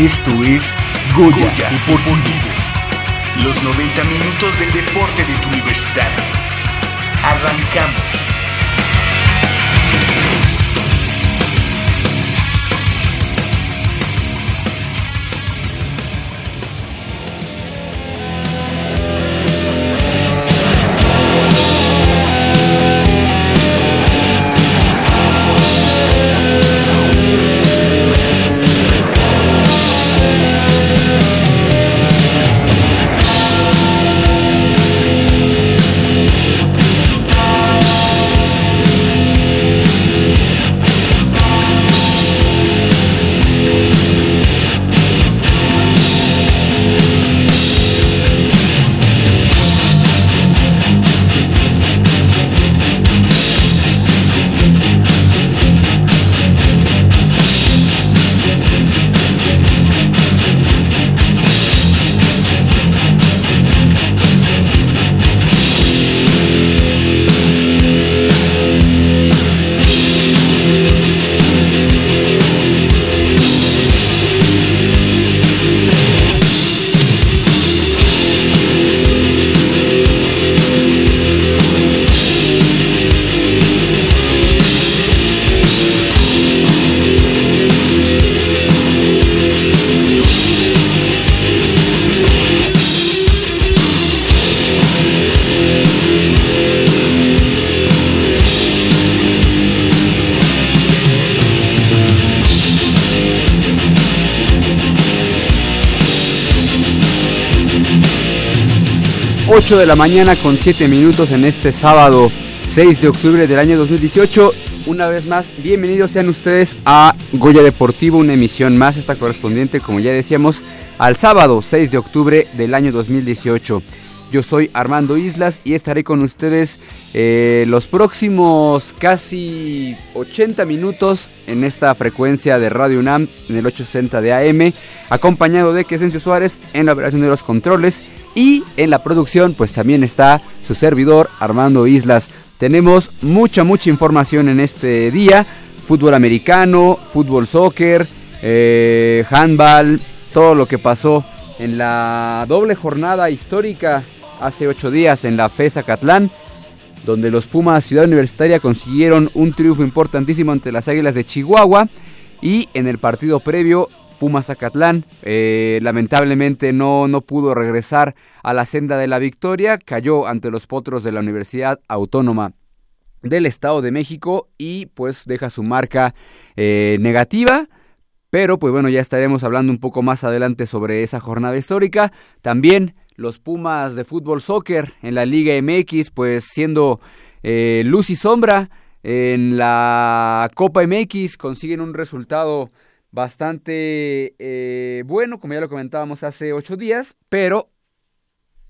Esto es Goya, Goya Deportivo. Los 90 minutos del deporte de tu universidad. Arrancamos. 8 de la mañana con 7 minutos en este sábado 6 de octubre del año 2018. Una vez más, bienvenidos sean ustedes a Goya Deportivo, una emisión más, esta correspondiente, como ya decíamos, al sábado 6 de octubre del año 2018. Yo soy Armando Islas y estaré con ustedes eh, los próximos casi 80 minutos en esta frecuencia de Radio UNAM en el 860 de AM, acompañado de Quesencio Suárez en la operación de los controles y en la producción pues también está su servidor Armando Islas. Tenemos mucha, mucha información en este día. Fútbol americano, fútbol soccer, eh, handball, todo lo que pasó en la doble jornada histórica hace ocho días en la FESA Catlán, donde los Pumas Ciudad Universitaria consiguieron un triunfo importantísimo ante las Águilas de Chihuahua. Y en el partido previo, Pumas Zacatlán eh, lamentablemente no, no pudo regresar a la senda de la victoria, cayó ante los potros de la Universidad Autónoma del Estado de México y pues deja su marca eh, negativa. Pero pues bueno, ya estaremos hablando un poco más adelante sobre esa jornada histórica. También los Pumas de fútbol soccer en la Liga MX, pues siendo eh, luz y sombra en la Copa MX, consiguen un resultado bastante eh, bueno, como ya lo comentábamos hace ocho días, pero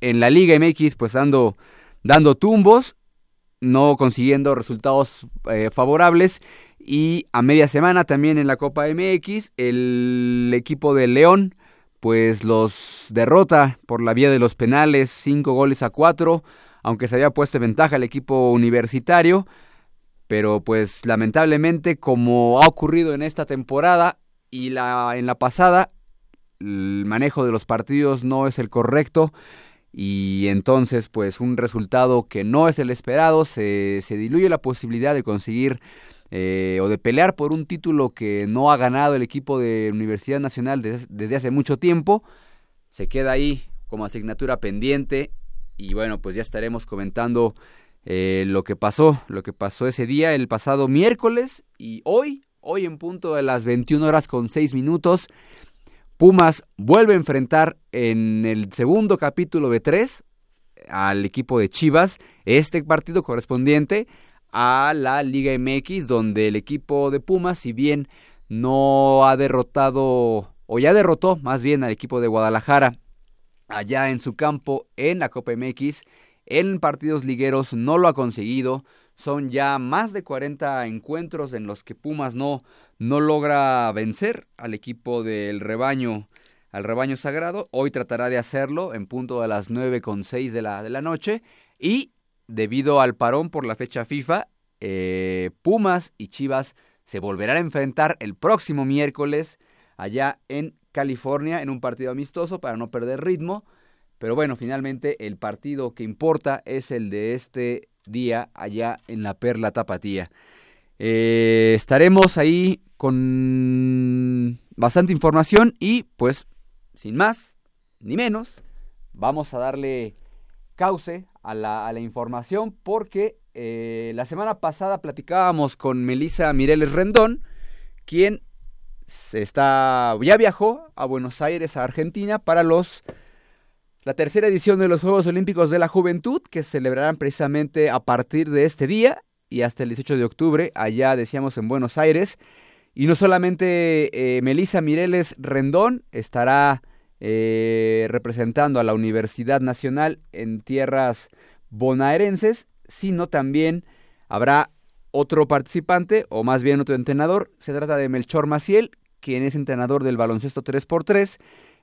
en la Liga MX, pues dando, dando tumbos, no consiguiendo resultados eh, favorables. Y a media semana también en la Copa MX, el equipo de León pues los derrota por la vía de los penales, cinco goles a cuatro, aunque se había puesto en ventaja el equipo universitario, pero pues lamentablemente como ha ocurrido en esta temporada y la, en la pasada, el manejo de los partidos no es el correcto y entonces pues un resultado que no es el esperado, se, se diluye la posibilidad de conseguir eh, o de pelear por un título que no ha ganado el equipo de Universidad Nacional desde, hace mucho tiempo, se queda ahí como asignatura pendiente y bueno, pues ya estaremos comentando eh, lo que pasó, lo que pasó ese día, el pasado miércoles y hoy, hoy en punto de las 21 horas con 6 minutos, Pumas vuelve a enfrentar en el segundo capítulo de 3 al equipo de Chivas, este partido correspondiente a la Liga MX, donde el equipo de Pumas, si bien no ha derrotado, o ya derrotó más bien al equipo de Guadalajara allá en su campo en la Copa MX. En partidos ligueros no lo ha conseguido. Son ya más de 40 encuentros en los que Pumas no, no logra vencer al equipo del rebaño, al rebaño sagrado. Hoy tratará de hacerlo en punto de las 9 con 6 de la, de la noche. Y debido al parón por la fecha FIFA, eh, Pumas y Chivas se volverán a enfrentar el próximo miércoles allá en California en un partido amistoso para no perder ritmo. Pero bueno, finalmente el partido que importa es el de este día allá en la Perla Tapatía. Eh, estaremos ahí con bastante información y pues sin más ni menos vamos a darle cauce a la, a la información porque eh, la semana pasada platicábamos con Melissa Mireles Rendón, quien está, ya viajó a Buenos Aires, a Argentina, para los la tercera edición de los Juegos Olímpicos de la Juventud, que se celebrarán precisamente a partir de este día y hasta el 18 de octubre, allá decíamos en Buenos Aires. Y no solamente eh, Melissa Mireles Rendón estará eh, representando a la Universidad Nacional en tierras bonaerenses, sino también habrá otro participante, o más bien otro entrenador. Se trata de Melchor Maciel, quien es entrenador del baloncesto 3x3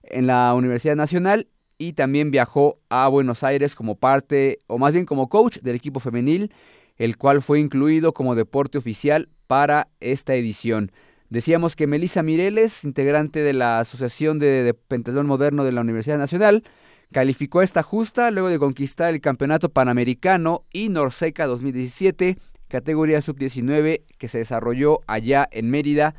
en la Universidad Nacional y también viajó a Buenos Aires como parte, o más bien como coach del equipo femenil, el cual fue incluido como deporte oficial para esta edición. Decíamos que Melissa Mireles, integrante de la Asociación de, Pentatlón Moderno de la Universidad Nacional, Calificó esta justa luego de conquistar el Campeonato Panamericano y Norseca 2017, categoría sub-19 que se desarrolló allá en Mérida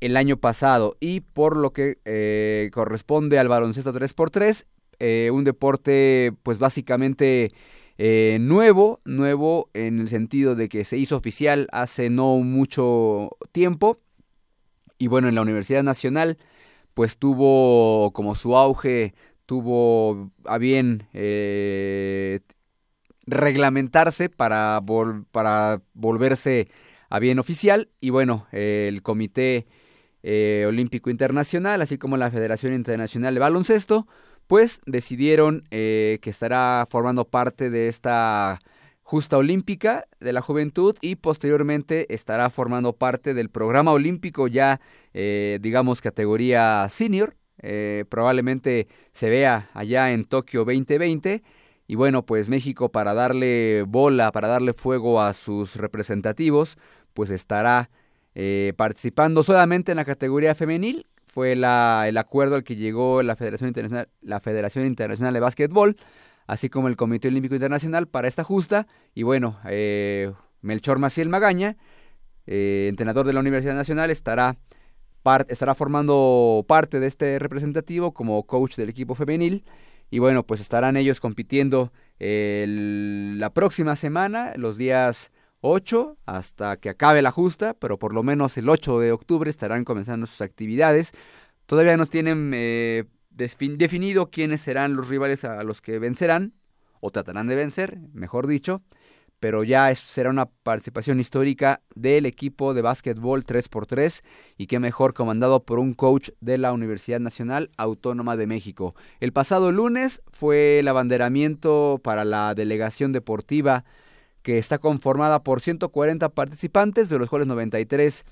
el año pasado y por lo que eh, corresponde al baloncesto 3x3, eh, un deporte pues básicamente eh, nuevo, nuevo en el sentido de que se hizo oficial hace no mucho tiempo. Y bueno en la Universidad Nacional pues tuvo como su auge tuvo a bien eh, reglamentarse para, para volverse a bien oficial. Y bueno, el Comité eh, Olímpico Internacional, así como la Federación Internacional de Baloncesto, pues decidieron eh, que estará formando parte de esta justa olímpica de la juventud y posteriormente estará formando parte del programa olímpico ya digamos categoría senior eh, probablemente se vea allá en Tokio 2020. Y bueno, pues México para darle bola, para darle fuego a sus representativos, pues estará eh, participando solamente en la categoría femenil. Fue la, el acuerdo al que llegó la Federación Internacional, la Federación Internacional de Básquetbol, así como el Comité Olímpico Internacional para esta justa. Y bueno, eh, Melchor Maciel Magaña, entrenador de la Universidad Nacional, estará estará formando parte de este representativo como coach del equipo femenil. Y bueno, pues estarán ellos compitiendo la próxima semana, los días 8 hasta que acabe la justa, pero por lo menos el 8 de octubre estarán comenzando sus actividades. Todavía no tienen eh, definido quiénes serán los rivales a los que vencerán, o tratarán de vencer, mejor dicho pero ya será una participación histórica del equipo de básquetbol 3x3 y qué mejor comandado por un coach de la Universidad Nacional Autónoma de México. El pasado lunes fue el abanderamiento para la delegación deportiva que está conformada por 140 participantes, de los cuales 93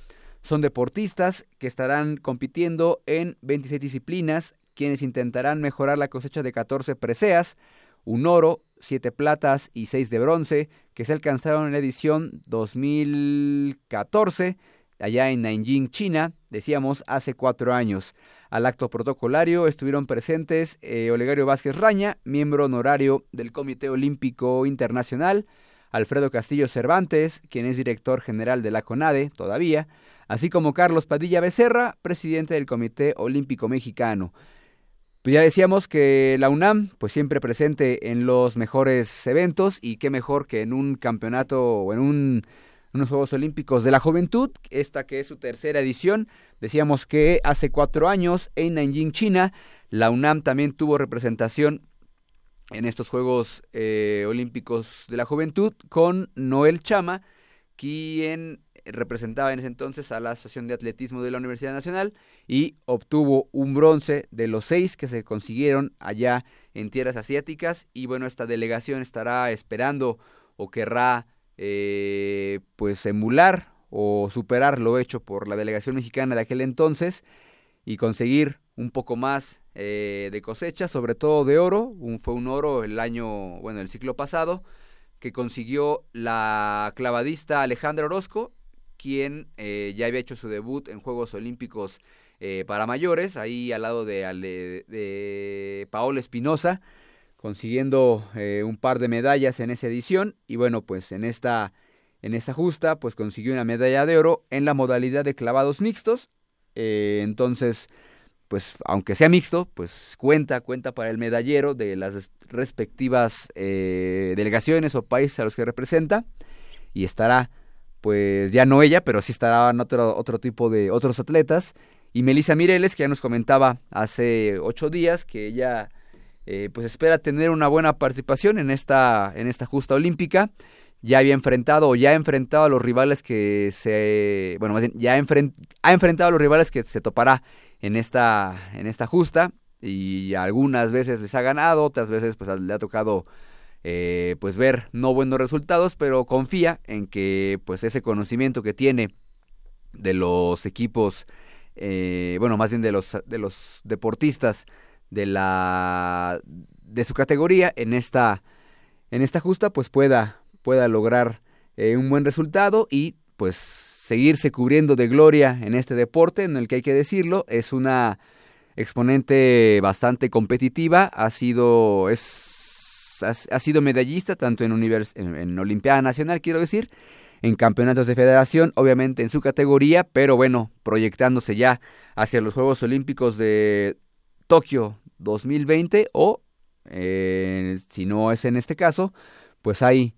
son deportistas que estarán compitiendo en 26 disciplinas, quienes intentarán mejorar la cosecha de 14 preseas, un oro, siete platas y seis de bronce, que se alcanzaron en la edición 2014, allá en Nanjing, China, decíamos, hace cuatro años. Al acto protocolario estuvieron presentes eh, Olegario Vázquez Raña, miembro honorario del Comité Olímpico Internacional, Alfredo Castillo Cervantes, quien es director general de la CONADE todavía, así como Carlos Padilla Becerra, presidente del Comité Olímpico Mexicano. Pues ya decíamos que la UNAM, pues siempre presente en los mejores eventos y qué mejor que en un campeonato o en un, unos Juegos Olímpicos de la Juventud, esta que es su tercera edición. Decíamos que hace cuatro años en Nanjing, China, la UNAM también tuvo representación en estos Juegos eh, Olímpicos de la Juventud con Noel Chama, quien representaba en ese entonces a la Asociación de Atletismo de la Universidad Nacional y obtuvo un bronce de los seis que se consiguieron allá en tierras asiáticas. Y bueno, esta delegación estará esperando o querrá eh, pues emular o superar lo hecho por la delegación mexicana de aquel entonces y conseguir un poco más eh, de cosecha, sobre todo de oro, un, fue un oro el año, bueno, el ciclo pasado, que consiguió la clavadista Alejandra Orozco, quien eh, ya había hecho su debut en Juegos Olímpicos eh, para mayores, ahí al lado de, de, Paola Espinosa, consiguiendo eh, un par de medallas en esa edición y bueno, pues en esta en esta justa pues consiguió una medalla de oro en la modalidad de clavados mixtos. entonces, pues aunque sea mixto, pues cuenta, cuenta para el medallero de las respectivas eh, delegaciones o países a los que representa. Y estará pues ya no ella, pero sí estará otro, otro tipo de otros atletas. Y Melissa Mireles que ya nos comentaba hace ocho días que ella eh, pues espera tener una buena participación en esta en esta justa olímpica. Ya había enfrentado o ya ha enfrentado a los rivales que se bueno más bien ya ha, ha enfrentado a los rivales que se topará en esta en esta justa y algunas veces les ha ganado, otras veces pues le ha tocado eh, pues ver no buenos resultados, pero confía en que pues ese conocimiento que tiene de los equipos, eh, bueno más bien de los de los deportistas de la de su categoría en esta en esta justa pues pueda pueda lograr eh, un buen resultado y pues seguirse cubriendo de gloria en este deporte en el que hay que decirlo es una exponente bastante competitiva, ha sido, es, ha, sido medallista tanto en, univers, en, Olimpiada Nacional, quiero decir, en campeonatos de federación, obviamente en su categoría, pero bueno, proyectándose ya hacia los Juegos Olímpicos de Tokio 2020 o, eh, si no es en este caso, pues hay,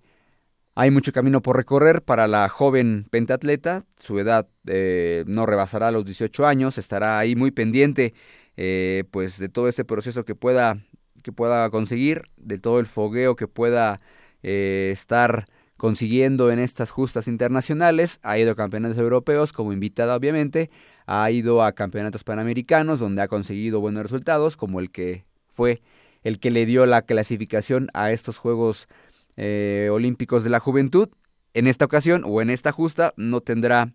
hay mucho camino por recorrer para la joven pentatleta, su edad eh, no rebasará los 18 años, estará ahí muy pendiente eh, pues de todo este proceso que pueda que pueda conseguir, de todo el fogueo que pueda eh, estar consiguiendo en estas justas internacionales, ha ido a campeonatos europeos como invitada obviamente, ha ido a campeonatos panamericanos donde ha conseguido buenos resultados, como el que fue el que le dio la clasificación a estos Juegos eh, Olímpicos de la Juventud. En esta ocasión o en esta justa no tendrá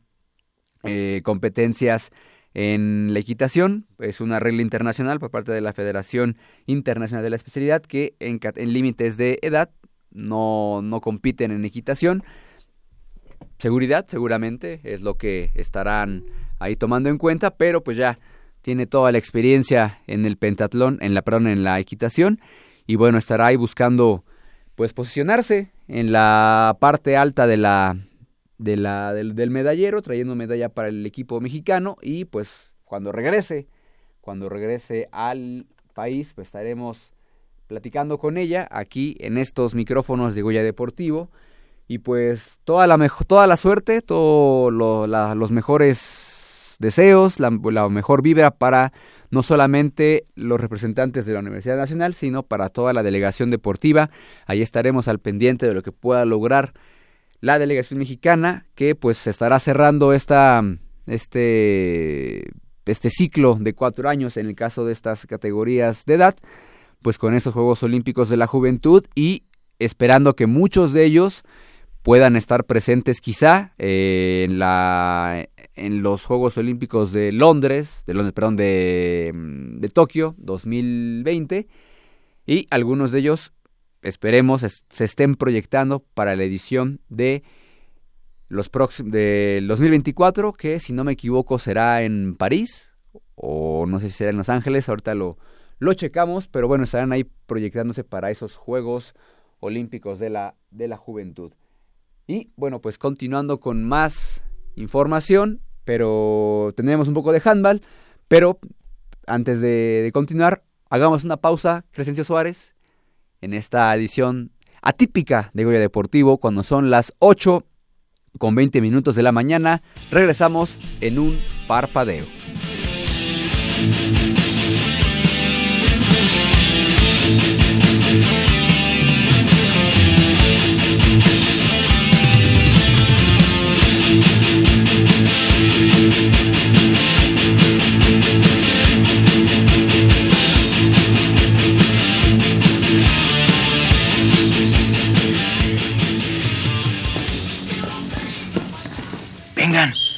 competencias en la equitación. Es una regla internacional por parte de la Federación Internacional de la Especialidad que en, límites de edad no, no compiten en equitación. Seguridad, seguramente, es lo que estarán ahí tomando en cuenta, pero pues ya tiene toda la experiencia en el pentatlón, en la perdón, en la equitación y bueno, estará ahí buscando pues posicionarse en la parte alta de la de la, del, medallero, trayendo medalla para el equipo mexicano. Y pues cuando regrese, cuando regrese al país, pues estaremos platicando con ella aquí en estos micrófonos de Goya Deportivo. Y pues toda la toda la suerte, todos los mejores deseos, la, mejor vibra para no solamente los representantes de la Universidad Nacional, sino para toda la delegación deportiva. Ahí estaremos al pendiente de lo que pueda lograr la delegación mexicana que pues estará cerrando esta este este ciclo de cuatro años en el caso de estas categorías de edad pues con estos Juegos Olímpicos de la Juventud y esperando que muchos de ellos puedan estar presentes quizá eh, en la en los Juegos Olímpicos de Londres, de Londres, perdón, de, de Tokio 2020 y algunos de ellos esperemos se estén proyectando para la edición de los del 2024, que si no me equivoco será en París o no sé si será en Los Ángeles, ahorita lo, lo checamos, pero bueno, estarán ahí proyectándose para esos Juegos Olímpicos de la, de la Juventud. Y bueno, pues continuando con más información, pero tendremos un poco de handball, pero antes de, de continuar, hagamos una pausa, Crescencio Suárez, en esta edición atípica de Goya Deportivo cuando son las 8 con 20 minutos de la mañana. Regresamos en un parpadeo.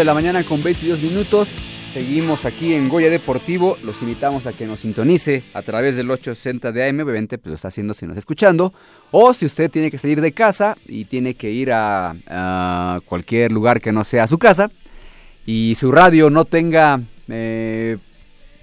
De la mañana con 22 minutos. Seguimos aquí en Goya Deportivo. Los invitamos a que nos sintonice a través del 860 de AM. Obviamente, pues lo está haciendo si nos está escuchando. O si usted tiene que salir de casa y tiene que ir a, a cualquier lugar que no sea su casa y su radio no tenga eh,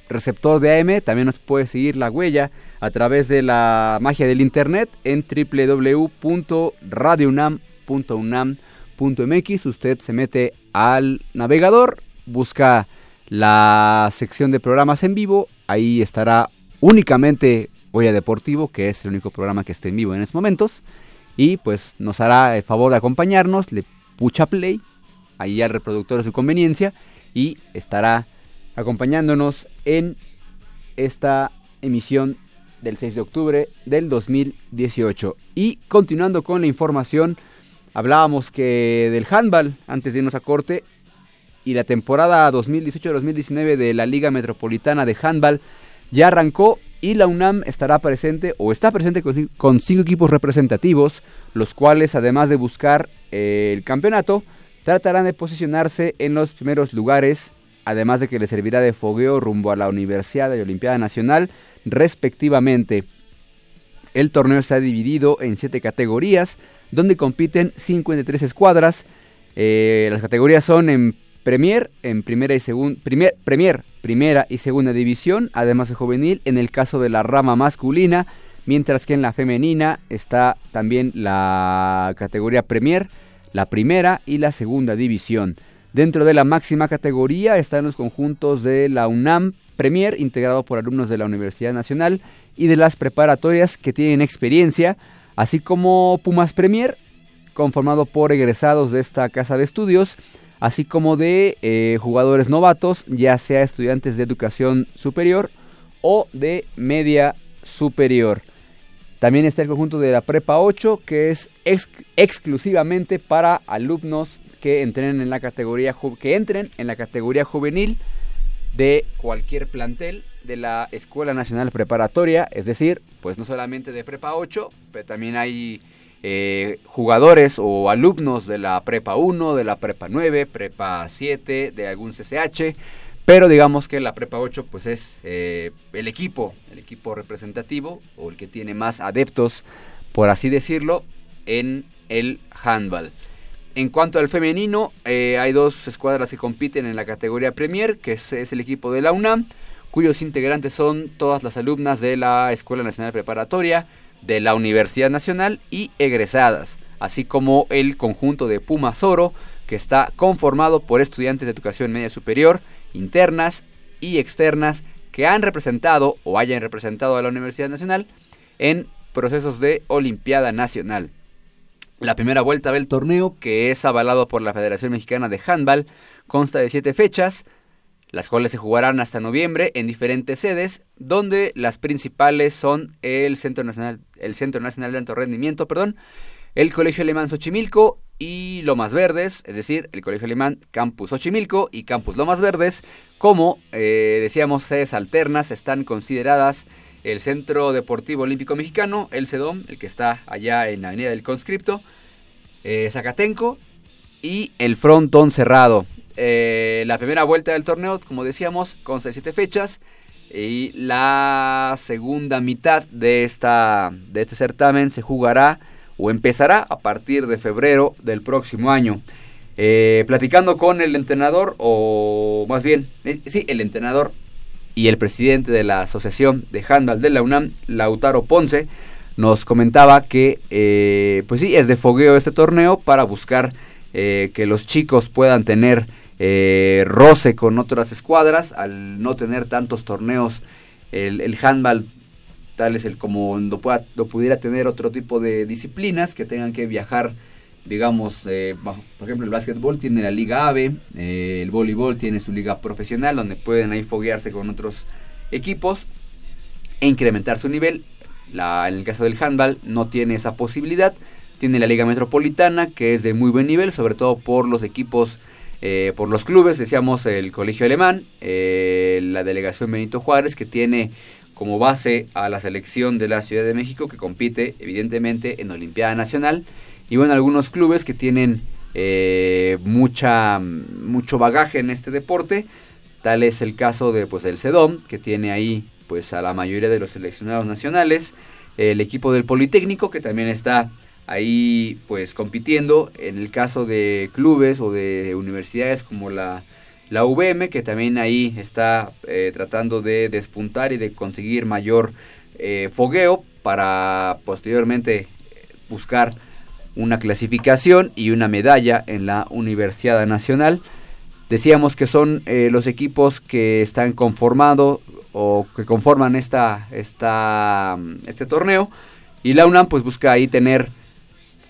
receptor de AM, también nos puede seguir la huella a través de la magia del internet en www.radiounam.unam.mx. Usted se mete al navegador, busca la sección de programas en vivo, ahí estará únicamente Goya Deportivo, que es el único programa que esté en vivo en estos momentos, y pues nos hará el favor de acompañarnos, le pucha play, ahí al reproductor de su conveniencia, y estará acompañándonos en esta emisión del 6 de octubre del 2018. Y continuando con la información, hablábamos que del handball, antes de irnos a corte, y la temporada 2018-2019 de la Liga Metropolitana de Handball ya arrancó y la UNAM estará presente o está presente con, cinco equipos representativos, los cuales además de buscar eh, el campeonato, tratarán de posicionarse en los primeros lugares, además de que les servirá de fogueo rumbo a la Universidad y Olimpiada Nacional, respectivamente. El torneo está dividido en siete categorías, donde compiten 53 escuadras. Eh, las categorías son en Premier, en primera y segunda, Premier, primera y segunda división, además de juvenil, en el caso de la rama masculina, mientras que en la femenina está también la categoría Premier, la primera y la segunda división. Dentro de la máxima categoría están los conjuntos de la UNAM Premier, integrado por alumnos de la Universidad Nacional y de las preparatorias que tienen experiencia, así como Pumas Premier, conformado por egresados de esta casa de estudios, así como de eh, jugadores novatos, ya sea estudiantes de educación superior o de media superior. También está el conjunto de la Prepa 8, que es ex exclusivamente para alumnos que entren en la categoría que entren en la categoría juvenil de cualquier plantel de la Escuela Nacional Preparatoria, es decir, pues no solamente de Prepa 8, pero también hay eh, jugadores o alumnos de la Prepa 1, de la Prepa 9, Prepa 7, de algún CCH, pero digamos que la Prepa 8 pues es eh, el equipo, el equipo representativo o el que tiene más adeptos, por así decirlo, en el handball. En cuanto al femenino, eh, hay dos escuadras que compiten en la categoría Premier, que es, es, el equipo de la UNAM, cuyos integrantes son todas las alumnas de la Escuela Nacional Preparatoria, de la Universidad Nacional y egresadas, así como el conjunto de Pumas Oro, que está conformado por estudiantes de educación media superior, internas y externas que han representado o hayan representado a la Universidad Nacional en procesos de Olimpiada Nacional. La primera vuelta del torneo, que es avalado por la Federación Mexicana de Handball, consta de siete fechas, las cuales se jugarán hasta noviembre en diferentes sedes, donde las principales son el Centro Nacional, el Centro Nacional de Alto Rendimiento, perdón, el Colegio Alemán Xochimilco y Lomas Verdes, es decir, el Colegio Alemán Campus Xochimilco y Campus Lomas Verdes, como eh, decíamos, sedes alternas están consideradas el Centro Deportivo Olímpico Mexicano, el CEDOM, el que está allá en la Avenida del Conscripto, eh, Zacatenco y el Frontón Cerrado. Eh, la primera vuelta del torneo, como decíamos, con 7 fechas y la segunda mitad de, esta, de este certamen se jugará o empezará a partir de febrero del próximo año. Eh, platicando con el entrenador, o más bien, sí, el entrenador y el presidente de la Asociación de Handball de la UNAM, Lautaro Ponce, nos comentaba que, eh, pues sí, es de fogueo este torneo para buscar eh, que los chicos puedan tener eh, roce con otras escuadras, al no tener tantos torneos, el, el handball tal es el como lo, pueda, lo pudiera tener otro tipo de disciplinas que tengan que viajar digamos, eh, por ejemplo, el básquetbol tiene la liga AVE, eh, el voleibol tiene su liga profesional, donde pueden ahí foguearse con otros equipos e incrementar su nivel. La, en el caso del handball no tiene esa posibilidad. Tiene la liga metropolitana, que es de muy buen nivel, sobre todo por los equipos, eh, por los clubes, decíamos el Colegio Alemán, la delegación Benito Juárez, que tiene como base a la selección de la Ciudad de México, que compite evidentemente en Olimpiada Nacional y bueno, algunos clubes que tienen eh, mucha, mucho bagaje en este deporte. Tal es el caso de pues el CEDOM, que tiene ahí pues a la mayoría de los seleccionados nacionales. El equipo del Politécnico, que también está ahí pues compitiendo. En el caso de clubes o de universidades como la, la UVM, que también ahí está eh, tratando de despuntar y de conseguir mayor eh, fogueo para posteriormente buscar una clasificación y una medalla en la Universidad Nacional. Decíamos que son eh, los equipos que están conformados o que conforman esta, esta, este torneo y la UNAM pues busca ahí tener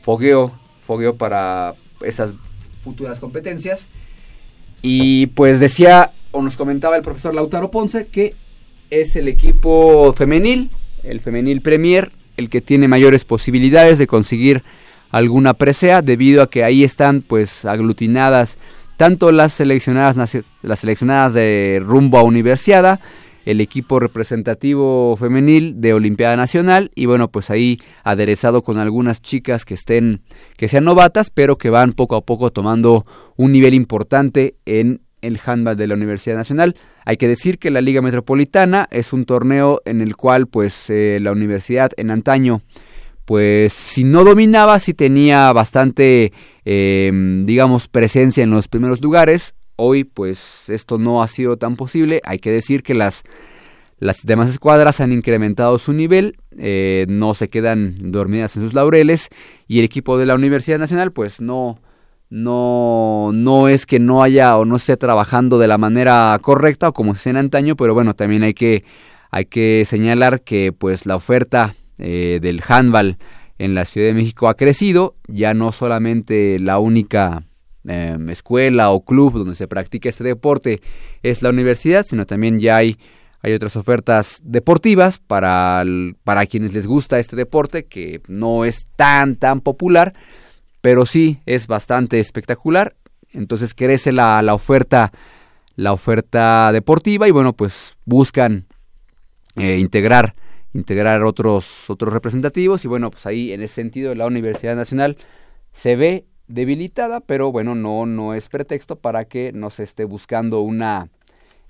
fogueo, fogueo para esas futuras competencias. Y pues decía o nos comentaba el profesor Lautaro Ponce que es el equipo femenil, el femenil Premier, el que tiene mayores posibilidades de conseguir alguna presea debido a que ahí están pues aglutinadas tanto las seleccionadas las seleccionadas de rumbo a universidad el equipo representativo femenil de Olimpiada Nacional y bueno pues ahí aderezado con algunas chicas que estén que sean novatas pero que van poco a poco tomando un nivel importante en el handball de la Universidad Nacional. Hay que decir que la Liga Metropolitana es un torneo en el cual pues eh, la universidad en antaño pues si no dominaba, si tenía bastante, eh, digamos, presencia en los primeros lugares. Hoy, pues esto no ha sido tan posible. Hay que decir que las, las demás escuadras han incrementado su nivel, eh, no se quedan dormidas en sus laureles y el equipo de la Universidad Nacional, pues no, no, no es que no haya o no esté trabajando de la manera correcta o como se en antaño, pero bueno, también hay que, hay que señalar que pues la oferta eh, del handball en la Ciudad de México ha crecido, ya no solamente la única em, escuela o club donde se practica este deporte es la universidad, sino también ya hay, hay otras ofertas deportivas para, para quienes les gusta este deporte, que no es tan, tan popular, pero sí es bastante espectacular. Entonces crece la, la oferta la oferta deportiva y bueno pues buscan eh, integrar integrar otros, otros representativos y bueno, pues ahí en ese sentido la Universidad Nacional se ve debilitada, pero bueno, no, no es pretexto para que no se esté buscando una,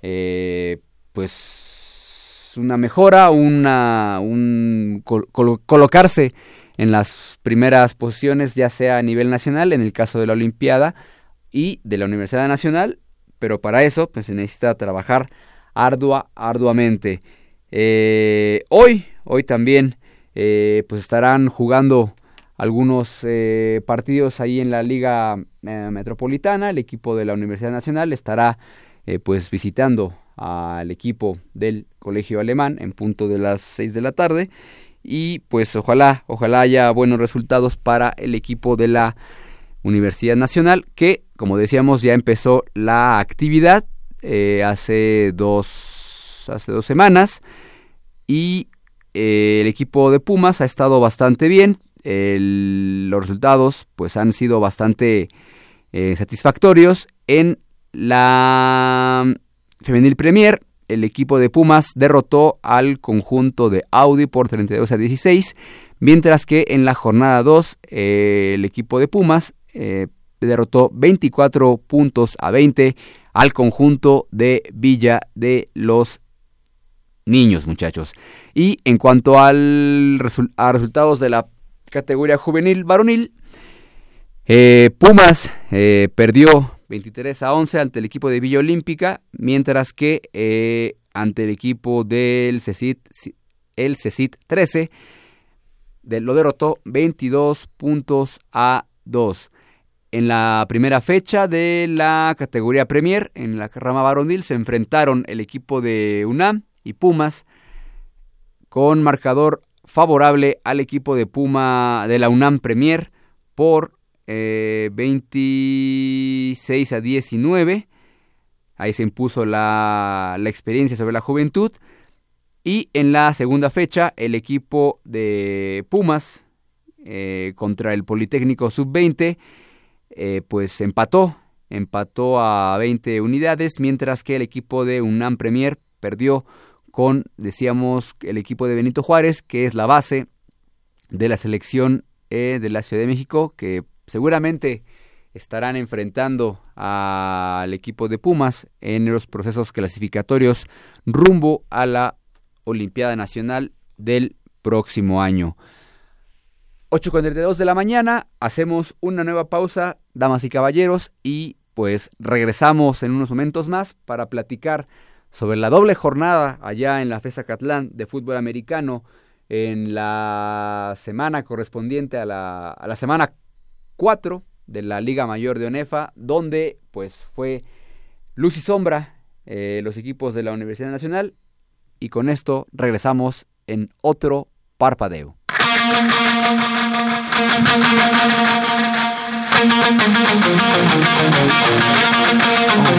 eh, pues, una mejora, una, un, colocarse en las primeras posiciones, ya sea a nivel nacional, en el caso de la Olimpiada y de la Universidad Nacional, pero para eso pues, se necesita trabajar ardua, arduamente. Eh, hoy, hoy también eh, pues estarán jugando algunos eh, partidos ahí en la Liga eh, Metropolitana. El equipo de la Universidad Nacional estará pues visitando al equipo del Colegio Alemán en punto de las 6 de la tarde. Y pues ojalá, ojalá haya buenos resultados para el equipo de la Universidad Nacional que, como decíamos, ya empezó la actividad hace dos, hace dos semanas y eh, el equipo de Pumas ha estado bastante bien. Los resultados pues han sido bastante eh, satisfactorios. En la Femenil Premier, el equipo de Pumas derrotó al conjunto de Audi por 32 a 16, mientras que en la jornada 2 eh, el equipo de Pumas derrotó 24 puntos a 20 al conjunto de Villa de los niños, muchachos. Y en cuanto al a resultados de la categoría juvenil varonil, eh, Pumas eh, perdió 23 a 11 ante el equipo de Villa Olímpica, mientras que eh, ante el equipo del CECIT, el CECIT 13, lo derrotó 22 puntos a 2. En la primera fecha de la categoría Premier, en la rama varonil, se enfrentaron el equipo de UNAM y Pumas con marcador favorable al equipo de Puma de la UNAM Premier por 26 eh, a 19. Ahí se impuso la, la, experiencia sobre la juventud. Y en la segunda fecha, el equipo de Pumas eh, contra el Politécnico Sub-20, eh, pues empató, empató a 20 unidades, mientras que el equipo de UNAM Premier perdió con, decíamos, el equipo de Benito Juárez, que es la base de la selección eh, de la Ciudad de México, que seguramente estarán enfrentando al equipo de Pumas en los procesos clasificatorios rumbo a la Olimpiada Nacional del próximo año. 8.42 de la mañana, hacemos una nueva pausa, damas y caballeros, y pues regresamos en unos momentos más para platicar sobre la doble jornada allá en la FESA Catlán de fútbol americano en la semana correspondiente a la, a la semana 4 de la Liga Mayor de ONEFA, donde pues fue luz y sombra eh, los equipos de la Universidad Nacional y con esto regresamos en otro parpadeo. El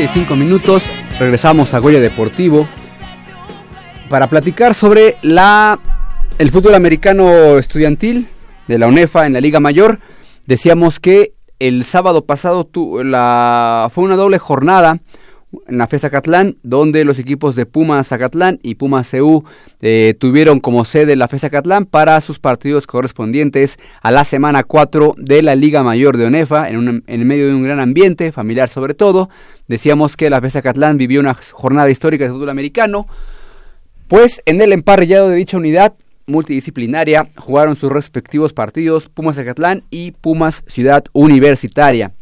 35 minutos. Regresamos a Goya Deportivo para platicar sobre la el fútbol americano estudiantil de la UNEFA en la Liga Mayor. Decíamos que el sábado pasado tu, la, fue una doble jornada en la FES Zacatlán, donde los equipos de Pumas Zacatlán y Pumas CU eh, tuvieron como sede la FES Zacatlán para sus partidos correspondientes a la semana 4 de la Liga Mayor de ONEFA, en, en medio de un gran ambiente, familiar sobre todo. Decíamos que la FES Zacatlán vivió una jornada histórica de fútbol americano, pues en el emparrillado de dicha unidad multidisciplinaria jugaron sus respectivos partidos Pumas Zacatlán y Pumas Ciudad Universitaria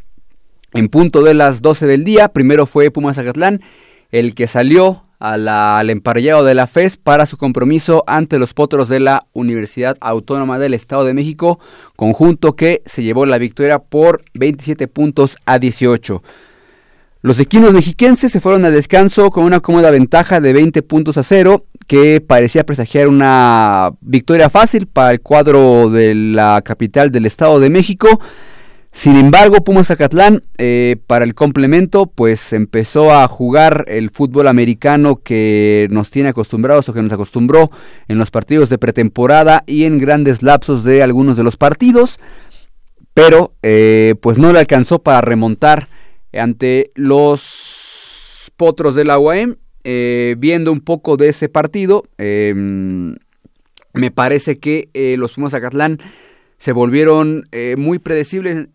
en punto de las 12 del día. Primero fue Pumas Zacatlán, el que salió al emparellado de la FES para su compromiso ante los potros de la Universidad Autónoma del Estado de México, conjunto que se llevó la victoria por 27 puntos a 18. Los equinos mexiquenses se fueron a descanso con una cómoda ventaja de 20 puntos a 0, que parecía presagiar una victoria fácil para el cuadro de la capital del Estado de México. Sin embargo, Pumas Zacatlán, eh, para el complemento, pues empezó a jugar el fútbol americano que nos tiene acostumbrados o que nos acostumbró en los partidos de pretemporada y en grandes lapsos de algunos de los partidos, pero eh, pues no le alcanzó para remontar ante los potros de la. Eh, viendo un poco de ese partido, em, me parece que los Pumas Zacatlán se volvieron eh, muy predecibles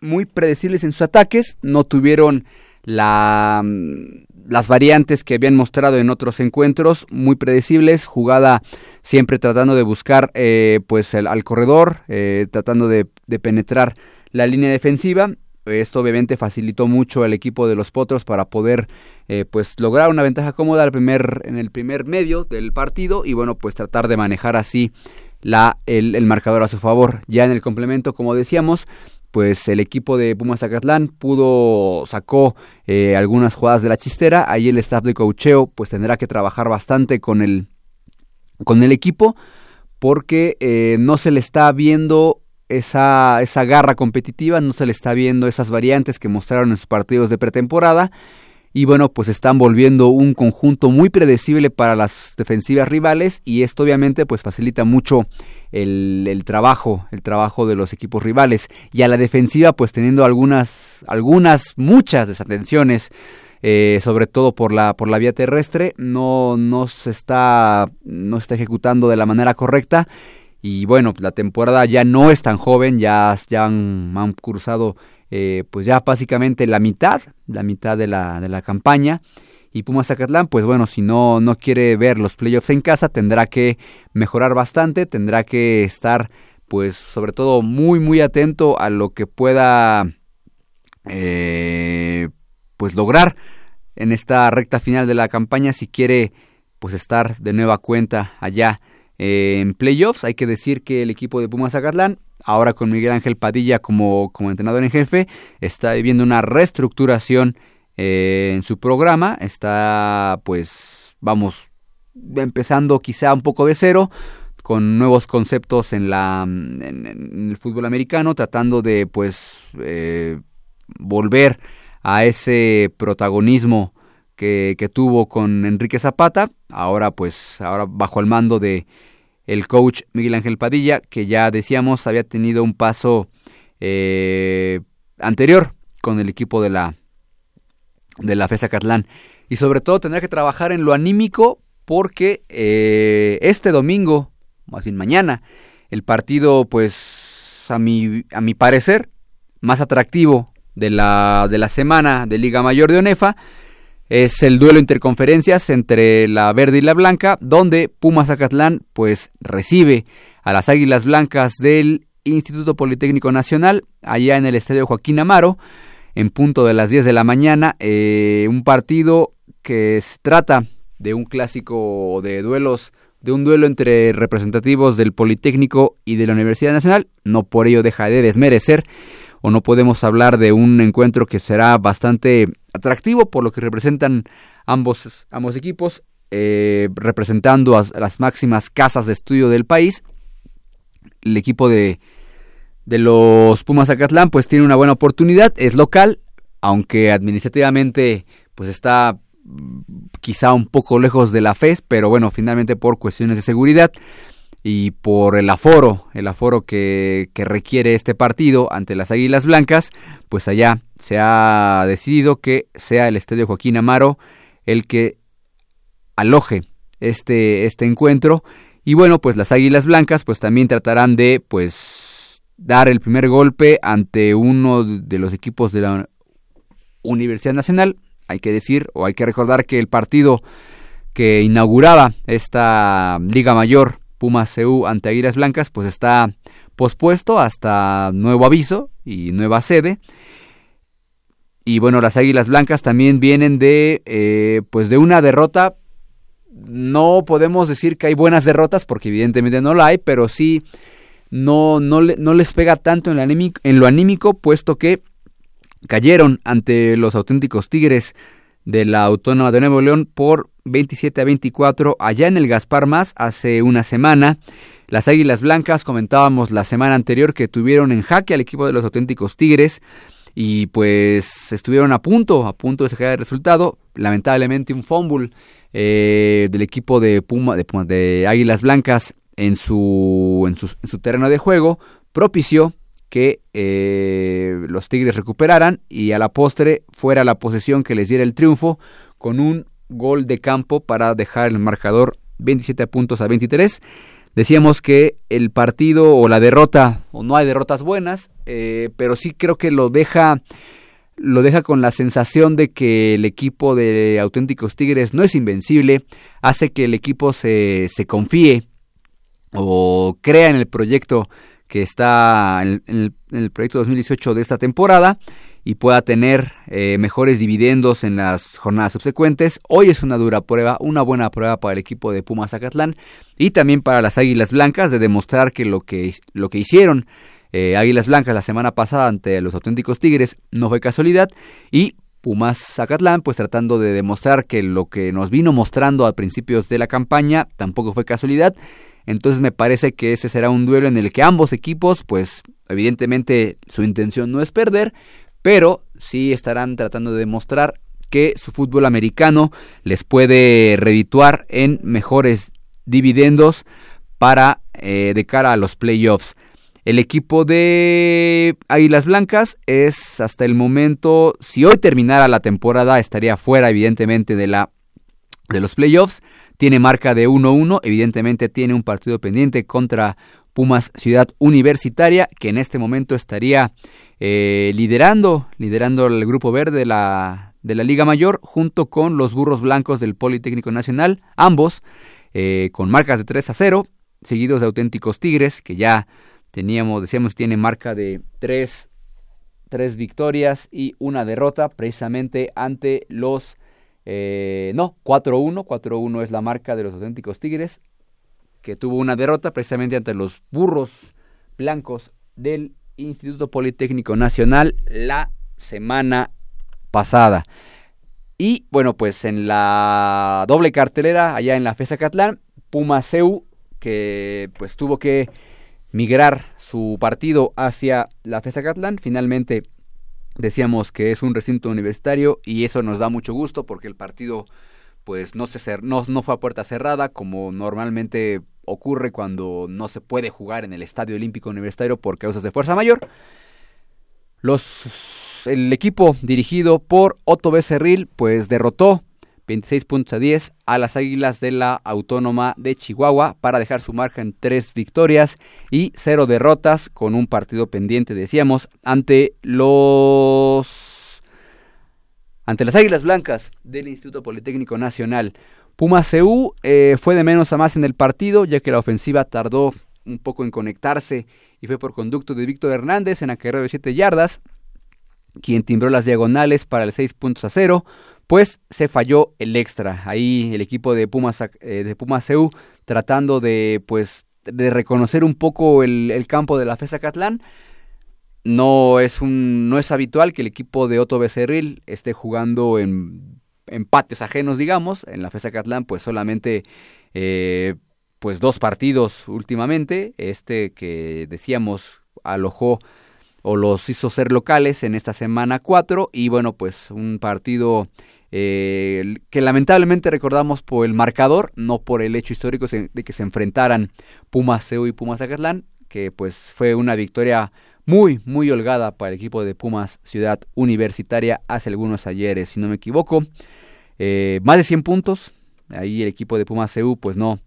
muy predecibles en sus ataques no tuvieron la, mm, las variantes que habían mostrado en otros encuentros muy predecibles jugada siempre tratando de buscar eh, pues el, al corredor eh, tratando de, penetrar la línea defensiva. Esto obviamente facilitó mucho al equipo de los potros para poder pues lograr una ventaja cómoda al primer, en el primer medio del partido y bueno pues tratar de manejar así la, el, marcador a su favor. Ya en el complemento, como decíamos, pues el equipo de Pumas Zacatlán pudo, sacó eh, algunas jugadas de la chistera. Ahí el staff de cocheo pues tendrá que trabajar bastante con el, con el equipo porque eh, no se le está viendo esa, esa garra competitiva, no se le está viendo esas variantes que mostraron en sus partidos de pretemporada y bueno, pues están volviendo un conjunto muy predecible para las defensivas rivales y esto obviamente pues facilita mucho el, el, trabajo, el trabajo de los equipos rivales. Y a la defensiva pues teniendo algunas, algunas, muchas desatenciones eh, sobre todo por la por la vía terrestre no no se está no se está ejecutando de la manera correcta. Y bueno la temporada ya no es tan joven ya ya han, han cruzado eh, pues ya básicamente la mitad, la mitad de la, de la campaña. Y Pumas Zacatlán, pues bueno, si no, no quiere ver los playoffs en casa, tendrá que mejorar bastante, tendrá que estar, pues sobre todo muy, muy atento a lo que pueda, eh, pues lograr en esta recta final de la campaña si quiere, pues estar de nueva cuenta allá en playoffs. Hay que decir que el equipo de Pumas Zacatlán ahora con Miguel Ángel Padilla como, como entrenador en jefe, está viviendo una reestructuración eh, en su programa, está pues, vamos, empezando quizá un poco de cero, con nuevos conceptos en, la, en, el fútbol americano, tratando de pues eh, volver a ese protagonismo que, tuvo con Enrique Zapata, ahora pues, ahora bajo el mando de el coach Miguel Ángel Padilla, que ya decíamos había tenido un paso eh, anterior con el equipo de la de la FESA Catlán. Y sobre todo tendrá que trabajar en lo anímico porque eh, este domingo, más bien mañana, el partido, pues a mi, a mi parecer, más atractivo de la, de la semana de Liga Mayor de ONEFA, es el duelo interconferencias entre la verde y la blanca, donde Pumas Zacatlán pues recibe a las Águilas Blancas del Instituto Politécnico Nacional, allá en el Estadio Joaquín Amaro, en punto de las 10 de la mañana, eh, un partido que se trata de un clásico de duelos, de un duelo entre representativos del Politécnico y de la Universidad Nacional, no por ello deja de desmerecer o no podemos hablar de un encuentro que será bastante atractivo por lo que representan ambos, ambos equipos, eh, representando a, las máximas casas de estudio del país. El equipo de, de los Pumas Acatlán pues tiene una buena oportunidad, es local, aunque administrativamente pues está mm, quizá un poco lejos de la FES, pero bueno, finalmente por cuestiones de seguridad y por el aforo, el aforo que, requiere este partido ante las Águilas Blancas, pues allá se ha decidido que sea el Estadio Joaquín Amaro el que aloje este, este encuentro. Y bueno, pues las Águilas Blancas pues también tratarán de pues dar el primer golpe ante uno de los equipos de la Universidad Nacional. Hay que decir o hay que recordar que el partido que inauguraba esta Liga Mayor Pumas CU ante Águilas Blancas pues está pospuesto hasta nuevo aviso y nueva sede. Y bueno, las Águilas Blancas también vienen de eh, pues de una derrota. No podemos decir que hay buenas derrotas porque evidentemente no la hay, pero sí no, no, les pega tanto en lo anímico puesto que cayeron ante los auténticos Tigres de la Autónoma de Nuevo León por 27 a 24 allá en el Gaspar Más hace una semana. Las Águilas Blancas comentábamos la semana anterior que tuvieron en jaque al equipo de los auténticos Tigres y pues estuvieron a punto, a punto de sacar el resultado. Lamentablemente un fumble eh, del equipo de Puma, de, de Águilas Blancas en su, en su, en su terreno de juego propició que eh, los Tigres recuperaran y a la postre fuera la posesión que les diera el triunfo con un gol de campo para dejar el marcador 27 puntos a 23. Decíamos que el partido o la derrota, o no hay derrotas buenas, eh, pero sí creo que lo deja, lo deja con la sensación de que el equipo de auténticos Tigres no es invencible, hace que el equipo se, se confíe o crea en el proyecto que está en el, en el proyecto 2018 de esta temporada y pueda tener eh, mejores dividendos en las jornadas subsecuentes. Hoy es una dura prueba, una buena prueba para el equipo de Pumas Zacatlán y también para las Águilas Blancas de demostrar que lo que, lo que hicieron eh, Águilas Blancas la semana pasada ante los auténticos Tigres no fue casualidad y Pumas Zacatlán pues tratando de demostrar que lo que nos vino mostrando a principios de la campaña tampoco fue casualidad. Entonces me parece que ese será un duelo en el que ambos equipos pues evidentemente su intención no es perder, pero sí estarán tratando de demostrar que su fútbol americano les puede redituar en mejores dividendos para eh, de cara a los playoffs. El equipo de Águilas Blancas es hasta el momento, si hoy terminara la temporada, estaría fuera evidentemente de la de los playoffs. Tiene marca de 1-1, evidentemente tiene un partido pendiente contra Pumas Ciudad Universitaria, que en este momento estaría eh, liderando, liderando el grupo verde de la, de la Liga Mayor, junto con los burros blancos del Politécnico Nacional, ambos eh, con marcas de 3 a 0, seguidos de auténticos Tigres, que ya teníamos, decíamos, tiene marca de 3, 3 victorias y una derrota, precisamente ante los... Eh, no, 4-1, 4-1 es la marca de los auténticos Tigres, que tuvo una derrota precisamente ante los burros blancos del Instituto Politécnico Nacional la semana pasada. Y bueno, pues en la doble cartelera, allá en la FESA Catlán, Puma Seu, que pues tuvo que migrar su partido hacia la FESA Catlán, finalmente decíamos que es un recinto universitario y eso nos da mucho gusto porque el partido pues no, se no, no fue a puerta cerrada como normalmente ocurre cuando no se puede jugar en el Estadio Olímpico Universitario por causas de fuerza mayor. Los, el equipo dirigido por Otto Becerril pues derrotó 26 puntos a 10 a las Águilas de la Autónoma de Chihuahua para dejar su margen tres victorias y cero derrotas con un partido pendiente, decíamos, ante los ante las Águilas Blancas del Instituto Politécnico Nacional. Puma CU eh, fue de menos a más en el partido, ya que la ofensiva tardó un poco en conectarse y fue por conducto de Víctor Hernández en carrera de 7 yardas, quien timbró las diagonales para el 6 puntos a 0, pues se falló el extra. Ahí el equipo de Pumas, eh, de tratando de pues de reconocer un poco el, el campo de la FESA Catlán. No es, un, no es habitual que el equipo de Otto Becerril esté jugando en empates ajenos, digamos. En la FESA Catlán, pues solamente eh, pues dos partidos últimamente. Este que decíamos alojó o los hizo ser locales en esta semana 4 y bueno, pues un partido eh, que lamentablemente recordamos por el marcador, no por el hecho histórico de que se enfrentaran Pumas Seu y Pumas Acatlán, que pues fue una victoria muy, muy holgada para el equipo de Pumas Ciudad Universitaria hace algunos ayeres, si no me equivoco. Eh, más de 100 puntos, ahí el equipo de Pumas Seu pues no,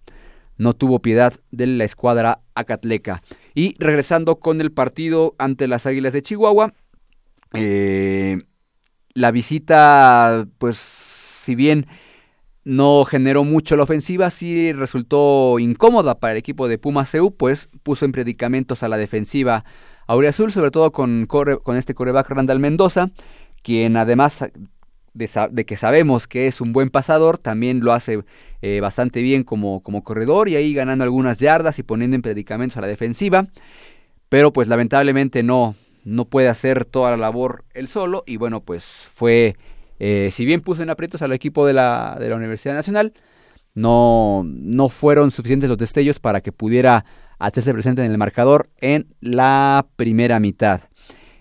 no tuvo piedad de la escuadra acatleca. Y regresando con el partido ante las Águilas de Chihuahua, eh, la visita, pues, si bien no generó mucho la ofensiva, sí resultó incómoda para el equipo de Pumas CU, pues puso en predicamentos a la defensiva Azul, sobre todo con, con este coreback Randall Mendoza, quien además de, que sabemos que es un buen pasador, también lo hace eh, bastante bien como, como corredor y ahí ganando algunas yardas y poniendo en predicamentos a la defensiva, pero pues lamentablemente no, no puede hacer toda la labor él solo y bueno, pues fue, eh, si bien puso en aprietos al equipo de la, de la Universidad Nacional, no, no fueron suficientes los destellos para que pudiera hacerse presente en el marcador en la primera mitad.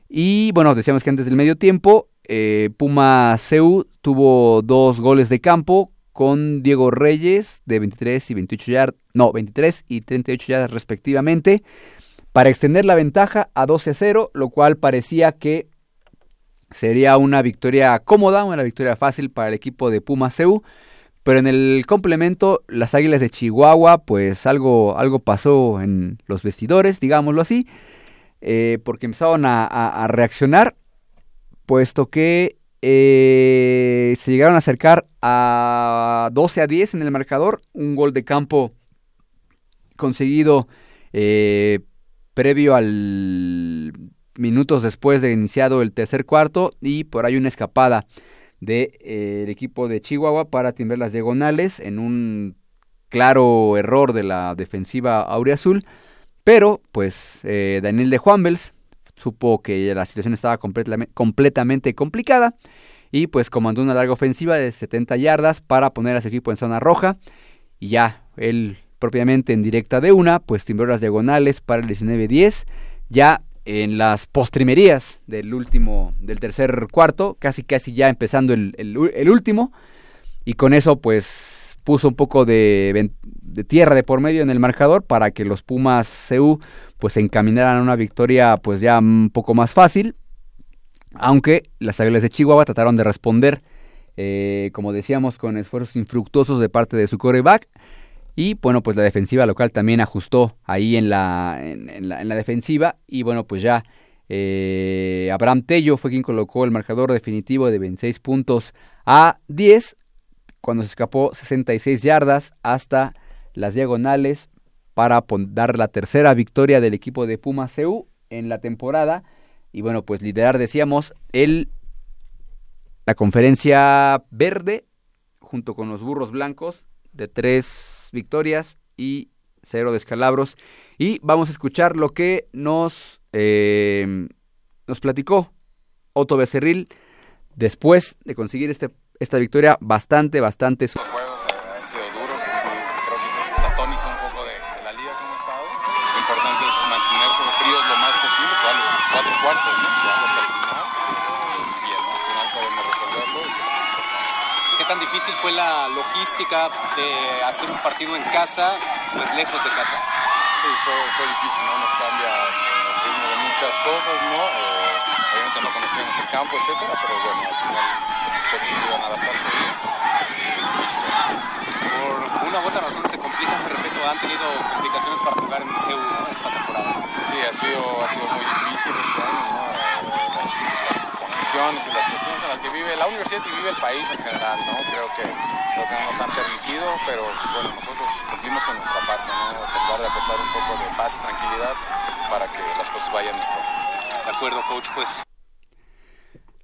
Y bueno, decíamos que antes del medio tiempo, eh, Puma Seu tuvo dos goles de campo con Diego Reyes de 23 y 28 yardas, no, 23 y 38 yardas respectivamente para extender la ventaja a 12 a 0, lo cual parecía que sería una victoria cómoda, una victoria fácil para el equipo de Puma CEU. Pero en el complemento, las Águilas de Chihuahua, pues algo, algo pasó en los vestidores, digámoslo así, eh, porque empezaron a, reaccionar, puesto que eh, se llegaron a acercar a 12 a 10 en el marcador, un gol de campo conseguido eh, previo al minutos después de iniciado el tercer cuarto y por ahí una escapada del de, eh, equipo de Chihuahua para timber las diagonales en un claro error de la defensiva auriazul pero pues Daniel de Juanbels supo que la situación estaba completamente complicada y pues comandó una larga ofensiva de 70 yardas para poner a su equipo en zona roja y ya él propiamente en directa de una, pues timbró las diagonales para el 19-10, ya en las postrimerías del último, del tercer cuarto, casi casi ya empezando el, el, último, y con eso pues puso un poco de, de, tierra de por medio en el marcador para que los Pumas CU pues se encaminaran a una victoria pues ya un poco más fácil, aunque las Águilas de Chihuahua trataron de responder, eh, como decíamos, con esfuerzos infructuosos de parte de su coreback, y bueno, pues la defensiva local también ajustó ahí en la, en, la, defensiva. Y bueno, pues ya eh, Abraham Tello fue quien colocó el marcador definitivo de 26 puntos a 10 cuando se escapó 66 yardas hasta las diagonales para dar la tercera victoria del equipo de Puma CU en la temporada y bueno pues liderar decíamos el la conferencia verde junto con los burros blancos de tres victorias y cero descalabros. Y vamos a escuchar lo que nos, eh, nos platicó Otto Becerril después de conseguir este, esta victoria bastante, bastante... Los juegos han sido duros, creo que es la tónica un poco de, la liga como ha estado. Lo importante es mantenerse fríos lo más posible, jugar los cuatro cuartos, ¿no? hasta el final. Y bien, ¿no? al final sabemos resolverlo ¿Qué tan difícil fue la logística de hacer un partido en casa, pues lejos de casa? Sí, fue, fue difícil, ¿no? Nos cambia el ritmo de muchas cosas, ¿no? Eh, obviamente no conocíamos el campo, etcétera, pero bueno, al final muchachos iban a adaptarse bien. Listo. Por una u otra razón se complican de repente, han tenido complicaciones para jugar en el CEU esta temporada. Sí, ha sido, ha sido muy difícil este año, ¿no? Eh, condiciones y las cuestiones en las que vive la universidad y vive el país en general, ¿no? Creo que lo que nos han permitido, pero bueno, nosotros cumplimos con nuestra parte, ¿no? Tratar de aportar un poco de paz y tranquilidad para que las cosas vayan mejor. De acuerdo, coach, pues.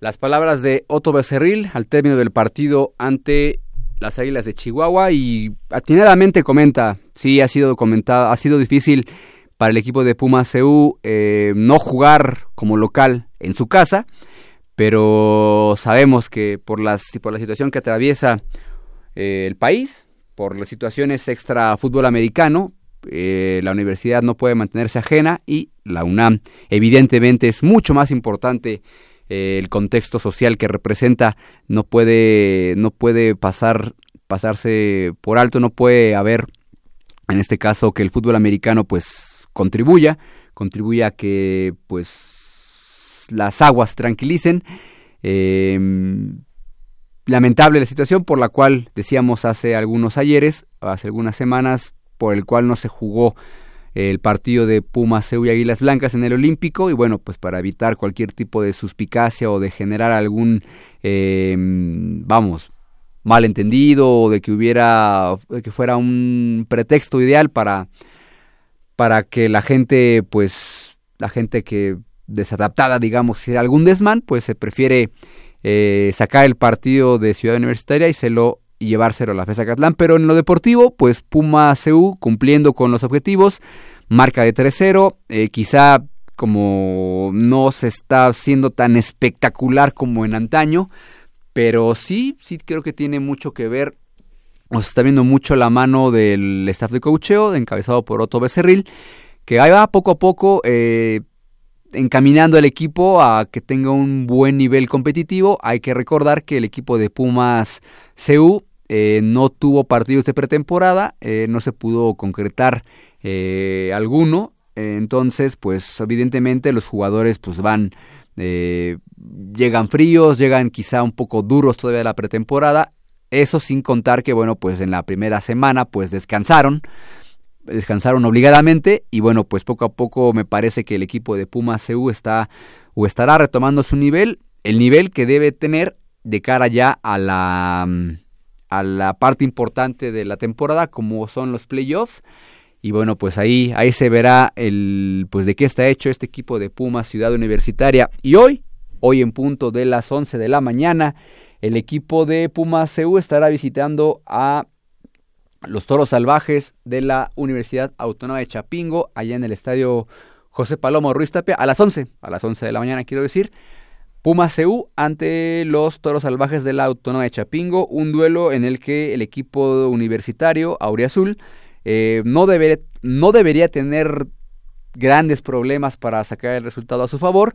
Las palabras de Otto Becerril al término del partido ante las Águilas de Chihuahua y atinadamente comenta, sí ha sido comentado, ha sido difícil para el equipo de Puma CU eh, no jugar como local en su casa, pero sabemos que por, las, por la situación que atraviesa eh, el país, por las situaciones extra fútbol americano, eh, la universidad no puede mantenerse ajena y la UNAM evidentemente es mucho más importante eh, el contexto social que representa. No puede no puede pasar pasarse por alto no puede haber en este caso que el fútbol americano pues contribuya contribuya a que pues las aguas tranquilicen. Em, lamentable la situación por la cual decíamos hace algunos ayeres hace algunas semanas por el cual no se jugó el partido de Pumas, y Águilas Blancas en el Olímpico. Y bueno, pues para evitar cualquier tipo de suspicacia o de generar algún, eh, vamos, malentendido o de que hubiera, que fuera un pretexto ideal para, para que la gente, pues, la gente que desadaptada, digamos, si era algún desmán, pues se prefiere eh, sacar el partido de Ciudad Universitaria y se lo llevárselo a la FESA Catlán. Pero en lo deportivo, pues Puma CU cumpliendo con los objetivos, marca de 3-0, eh, quizá como no se está haciendo tan espectacular como en antaño, pero sí, sí creo que tiene mucho que ver, se está viendo mucho la mano del staff de coacheo, encabezado por Otto Becerril, que ahí va poco a poco eh, encaminando al equipo a que tenga un buen nivel competitivo. Hay que recordar que el equipo de Pumas CU eh, no tuvo partidos de pretemporada, eh, no se pudo concretar eh, alguno, entonces pues evidentemente los jugadores pues van, llegan fríos, llegan quizá un poco duros todavía de la pretemporada, eso sin contar que bueno pues en la primera semana pues descansaron, descansaron obligadamente y bueno pues poco a poco me parece que el equipo de Pumas CU está o estará retomando su nivel, el nivel que debe tener de cara ya a la a la parte importante de la temporada como son los playoffs. Y bueno pues ahí ahí se verá el pues de qué está hecho este equipo de Pumas Ciudad Universitaria. Y hoy hoy en punto de las 11 de la mañana el equipo de Pumas CU estará visitando a los Toros Salvajes de la Universidad Autónoma de Chapingo allá en el estadio José Palomo Ruiz Tapia a las 11 a las 11 de la mañana quiero decir Puma CU ante los Toros Salvajes de la Autónoma de Chapingo, un duelo en el que el equipo universitario Auriazul eh, no, no debería tener grandes problemas para sacar el resultado a su favor.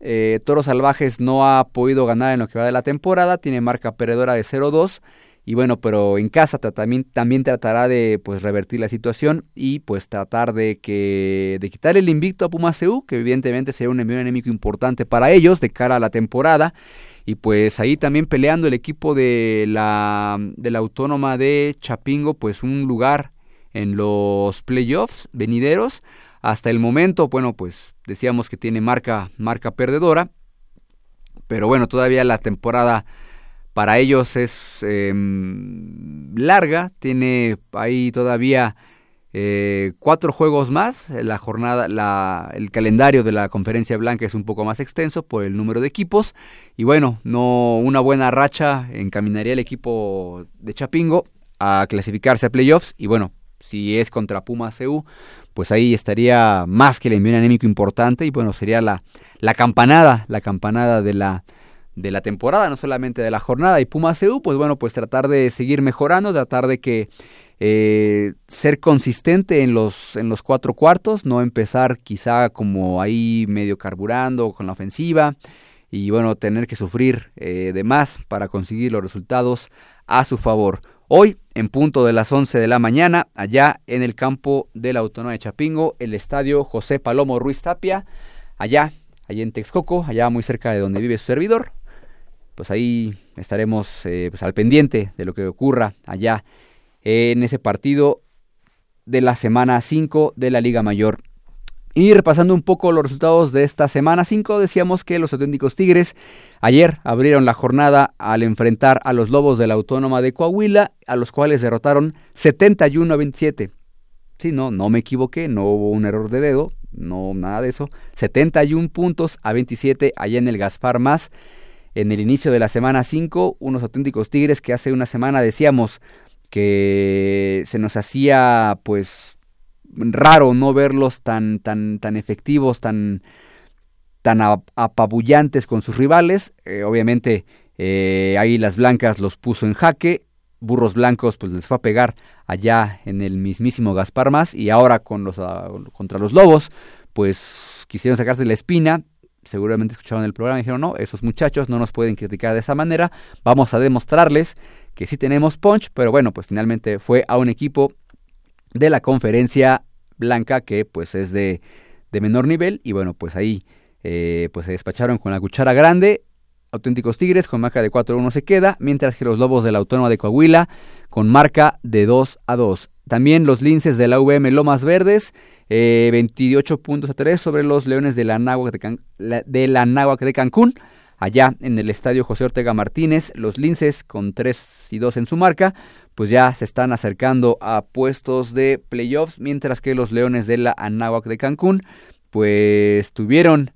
Eh, Toros Salvajes no ha podido ganar en lo que va de la temporada, tiene marca perdedora de 0-2 y bueno, pero en casa también, también tratará de pues revertir la situación y pues tratar de que de quitar el invicto a Pumas CU, que evidentemente sería un enemigo importante para ellos de cara a la temporada. Y pues ahí también peleando el equipo de la, de la Autónoma de Chapingo, pues un lugar en los playoffs venideros. Hasta el momento, bueno, pues decíamos que tiene marca, marca perdedora. Pero bueno, todavía la temporada para ellos es em, larga, tiene ahí todavía eh, cuatro juegos más, la jornada, la, el calendario de la conferencia blanca es un poco más extenso por el número de equipos. Y bueno, no una buena racha encaminaría el equipo de Chapingo a clasificarse a playoffs. Y bueno, si es contra Puma CU, pues ahí estaría más que el envío anémico importante. Y bueno, sería la, la campanada, la campanada de la de la temporada, no solamente de la jornada. Y Puma CU, pues bueno, pues tratar de seguir mejorando, tratar de que eh, ser consistente en los, en los cuatro cuartos, no empezar quizá como ahí medio carburando con la ofensiva y bueno, tener que sufrir eh, de más para conseguir los resultados a su favor. Hoy, en punto de las 11 de la mañana, allá en el campo de la Autónoma de Chapingo, el estadio José Palomo Ruiz Tapia, allá, allá en Texcoco, allá muy cerca de donde vive su servidor, pues ahí estaremos eh, pues al pendiente de lo que ocurra allá en ese partido de la semana 5 de la Liga Mayor. Y repasando un poco los resultados de esta semana 5, decíamos que los auténticos Tigres ayer abrieron la jornada al enfrentar a los Lobos de la Autónoma de Coahuila, a los cuales derrotaron 71 a 27. Sí, no, no me equivoqué, no hubo un error de dedo, no nada de eso. 71 puntos a 27 allá en el Gaspar Más en el inicio de la semana 5, unos auténticos Tigres que hace una semana decíamos que se nos hacía pues raro no verlos tan tan tan efectivos, tan tan apabullantes con sus rivales. Eh, obviamente eh, ahí las blancas los puso en jaque. Burros Blancos pues les fue a pegar allá en el mismísimo Gaspar Más y ahora con los, ah, contra los Lobos pues quisieron sacarse la espina. Seguramente escucharon el programa y dijeron, no, esos muchachos no nos pueden criticar de esa manera, vamos a demostrarles que sí tenemos punch, pero bueno, pues finalmente fue a un equipo de la conferencia blanca que pues es de, de menor nivel y bueno, pues ahí eh, pues se despacharon con la cuchara grande Auténticos Tigres con marca de 4-1 se queda, mientras que los Lobos de la Autónoma de Coahuila con marca de 2 a 2. También los linces de la VM Lomas Verdes, 28 eh, puntos a 3 sobre los Leones de la, Náhuac de, de Cancún. Allá en el estadio José Ortega Martínez, los linces con 3 y 2 en su marca, pues ya se están acercando a puestos de playoffs, mientras que los Leones de la Anáhuac de Cancún, pues tuvieron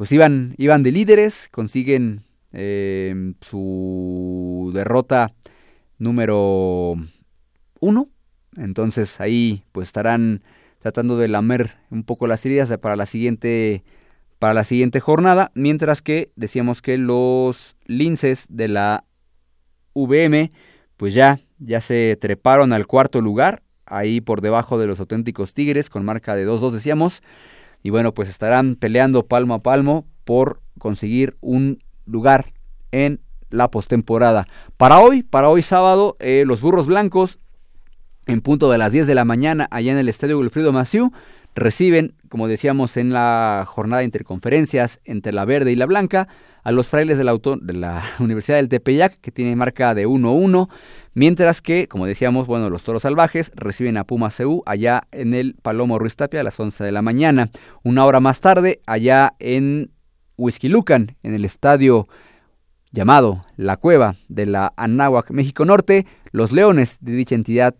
pues iban, iban de líderes, consiguen eh, su derrota número uno. Entonces ahí pues estarán tratando de lamer un poco las heridas para la siguiente para la siguiente jornada, mientras que decíamos que los linces de la VM pues ya ya se treparon al cuarto lugar, ahí por debajo de los auténticos Tigres con marca de 2-2 decíamos y bueno, pues estarán peleando palmo a palmo por conseguir un lugar en la postemporada. Para hoy, para hoy sábado, eh, los burros blancos, en punto de las 10 de la mañana, allá en el Estadio Wilfrido Maciú, reciben, como decíamos en la jornada de interconferencias entre la verde y la blanca, a los frailes de la, de la Universidad del Tepeyac, que tiene marca de 1-1, mientras que, como decíamos, bueno, los toros salvajes reciben a Puma CU allá en el Palomo Ruiz Tapia a las 11 de la mañana. Una hora más tarde, allá en Lucan, en el estadio llamado La Cueva de la Anáhuac, México Norte, los leones de dicha entidad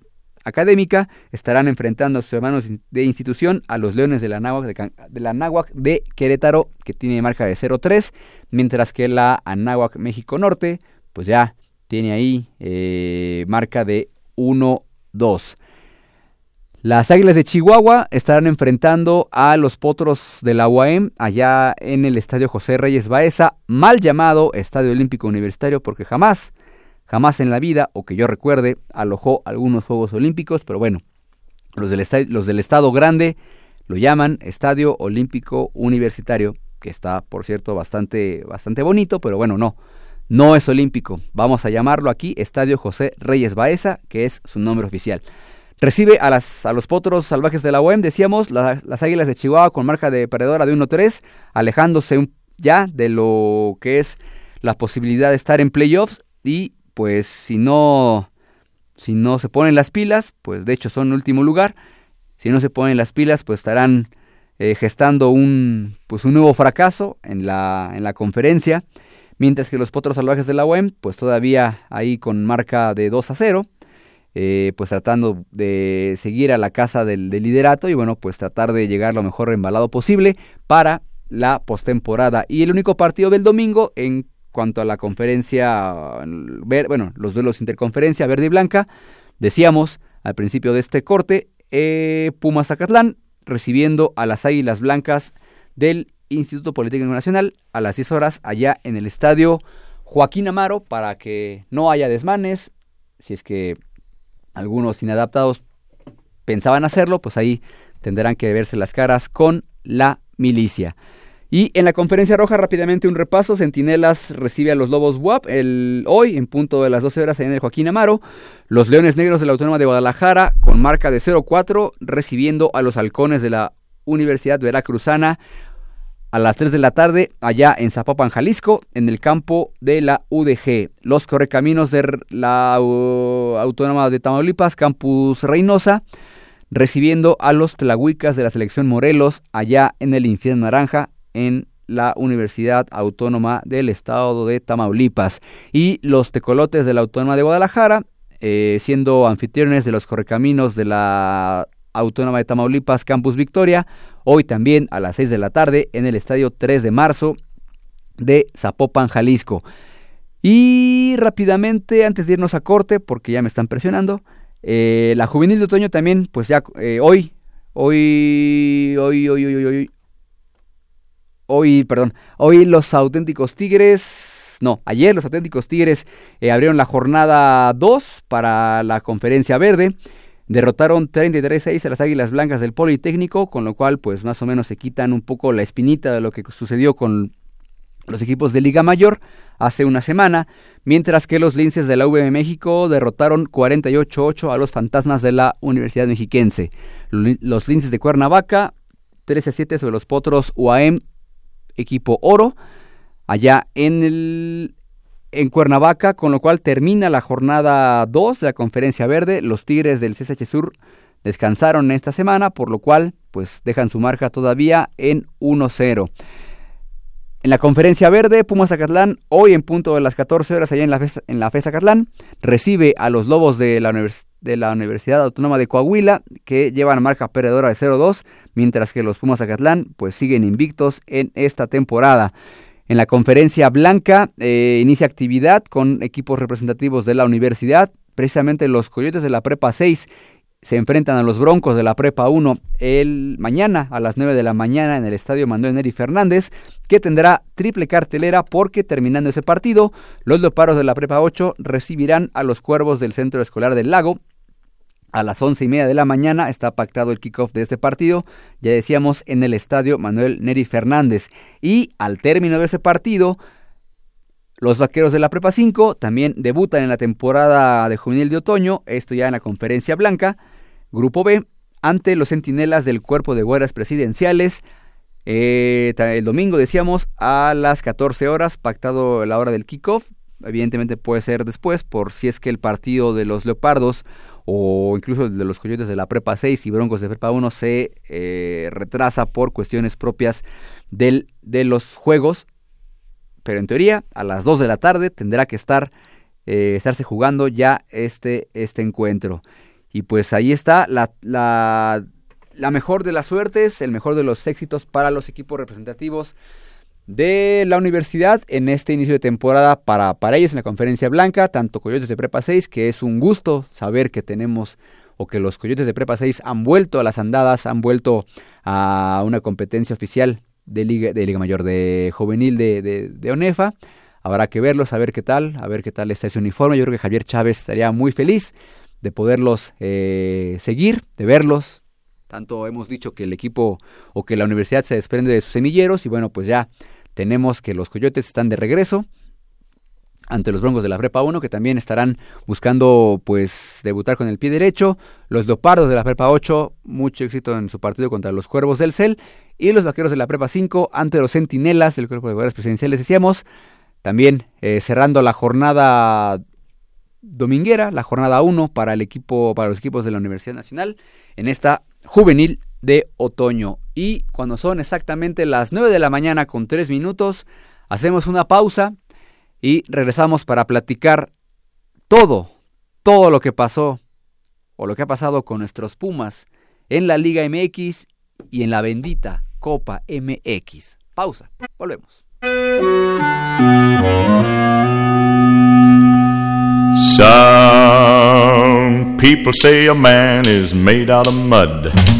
académica estarán enfrentando a sus hermanos de institución a los Leones de la Anáhuac de, Querétaro, que tiene marca de 0-3, mientras que la Anáhuac México Norte, pues ya tiene ahí eh, marca de 1-2. Las Águilas de Chihuahua estarán enfrentando a los Potros de la UAM allá en el Estadio José Reyes Baeza, mal llamado Estadio Olímpico Universitario porque jamás Jamás en la vida, o que yo recuerde, alojó algunos Juegos Olímpicos, pero bueno, los del, Estado Grande lo llaman Estadio Olímpico Universitario, que está, por cierto, bastante, bastante bonito, pero bueno, no, no es olímpico. Vamos a llamarlo aquí Estadio José Reyes Baeza, que es su nombre oficial. Recibe a, las, los potros salvajes de la UEM, decíamos, las Águilas de Chihuahua con marca de perdedora de 1-3, alejándose ya de lo que es la posibilidad de estar en playoffs y pues si no, si no se ponen las pilas, pues de hecho son último lugar, si no se ponen las pilas, pues estarán eh, gestando un, pues un nuevo fracaso en la, en la conferencia, mientras que los Potros Salvajes de la UEM, pues todavía ahí con marca de 2 a 0, eh, pues tratando de seguir a la casa del, liderato y bueno, pues tratar de llegar lo mejor embalado posible para la postemporada. Y el único partido del domingo en cuanto a la conferencia, bueno, los duelos interconferencia verde y blanca, decíamos al principio de este corte, eh, Pumas Zacatlán recibiendo a las Águilas Blancas del Instituto Politécnico Nacional a las 10 horas allá en el estadio Joaquín Amaro para que no haya desmanes, si es que algunos inadaptados pensaban hacerlo, pues ahí tendrán que verse las caras con la milicia. Y en la conferencia roja, rápidamente un repaso. Centinelas recibe a los Lobos WAP el, hoy, en punto de las 12 horas, en el Joaquín Amaro. Los Leones Negros de la Autónoma de Guadalajara, con marca de 0-4, recibiendo a los Halcones de la Universidad Veracruzana a las 3 de la tarde, allá en Zapopan, Jalisco, en el campo de la UDG. Los Correcaminos de la Autónoma de Tamaulipas, Campus Reynosa, recibiendo a los Tlahuicas de la Selección Morelos, allá en el Infierno Naranja, en la Universidad Autónoma del Estado de Tamaulipas. Y los tecolotes de la Autónoma de Guadalajara, eh, siendo anfitriones de los correcaminos de la Autónoma de Tamaulipas Campus Victoria, hoy también a las 6 de la tarde en el Estadio 3 de marzo de Zapopan, Jalisco. Y rápidamente, antes de irnos a corte, porque ya me están presionando, eh, la juvenil de otoño también, pues ya eh, hoy, hoy, hoy, hoy, hoy, hoy, hoy, perdón, hoy los auténticos Tigres no, ayer los auténticos Tigres eh, abrieron la jornada 2 para la conferencia verde. Derrotaron 33-6 a las Águilas Blancas del Politécnico, con lo cual pues más o menos se quitan un poco la espinita de lo que sucedió con los equipos de Liga Mayor hace una semana, mientras que los linces de la UVM México derrotaron 48-8 a los fantasmas de la Universidad Mexiquense. Los linces de Cuernavaca 13-7 sobre los potros UAM, equipo oro, allá en el en Cuernavaca, con lo cual termina la jornada 2 de la Conferencia Verde. Los Tigres del CSH Sur descansaron esta semana, por lo cual pues dejan su marca todavía en 1-0. En la conferencia verde, Pumas Zacatlán, hoy en punto de las 14 horas allá en la FES, en la Zacatlán, recibe a los Lobos de la, de la, Universidad Autónoma de Coahuila, que llevan marca perdedora de 0-2, mientras que los Pumas Zacatlán pues siguen invictos en esta temporada. En la conferencia blanca eh, inicia actividad con equipos representativos de la universidad, precisamente los Coyotes de la Prepa 6 se enfrentan a los Broncos de la Prepa 1 el mañana a las 9 de la mañana en el Estadio Manuel Neri Fernández, que tendrá triple cartelera porque terminando ese partido, los Leopardos de la Prepa 8 recibirán a los Cuervos del Centro Escolar del Lago. A las once y media de la mañana está pactado el kickoff de este partido, ya decíamos, en el Estadio Manuel Neri Fernández. Y al término de ese partido, los vaqueros de la Prepa 5 también debutan en la temporada de juvenil de otoño, esto ya en la conferencia blanca. Grupo B, ante los centinelas del cuerpo de guardias presidenciales. Eh, el domingo decíamos a las 14 horas, pactado la hora del kickoff. Evidentemente puede ser después, por si es que el partido de los Leopardos o incluso el de los Coyotes de la Prepa 6 y Broncos de Prepa 1 se eh, retrasa por cuestiones propias del, de los juegos pero en teoría a las 2 de la tarde tendrá que estar eh, estarse jugando ya este, este encuentro. Y pues ahí está la, la, la mejor de las suertes, el mejor de los éxitos para los equipos representativos de la universidad en este inicio de temporada para, para ellos en la conferencia blanca, tanto Coyotes de Prepa 6, que es un gusto saber que tenemos o que los Coyotes de Prepa 6 han vuelto a las andadas, han vuelto a una competencia oficial de Liga, de Liga Mayor, de Juvenil de, de, ONEFA. Habrá que verlos, a ver qué tal, a ver qué tal está ese uniforme. Yo creo que Javier Chávez estaría muy feliz de poderlos eh, seguir, de verlos. Tanto hemos dicho que el equipo o que la universidad se desprende de sus semilleros y bueno, pues ya tenemos que los Coyotes están de regreso ante los Broncos de la Prepa 1 que también estarán buscando pues debutar con el pie derecho. Los Leopardos de la Prepa 8, mucho éxito en su partido contra los Cuervos del Cel y los Vaqueros de la Prepa 5 ante los Centinelas del Cuerpo de Guardias Presidenciales, decíamos. También eh, cerrando la jornada dominguera, la jornada 1 para el equipo para los equipos de la Universidad Nacional en esta juvenil de otoño. Y cuando son exactamente las 9 de la mañana con 3 minutos, hacemos una pausa y regresamos para platicar todo, todo lo que pasó o lo que ha pasado con nuestros Pumas en la Liga MX y en la bendita Copa MX. Pausa, volvemos. Some people say a man is made out of mud.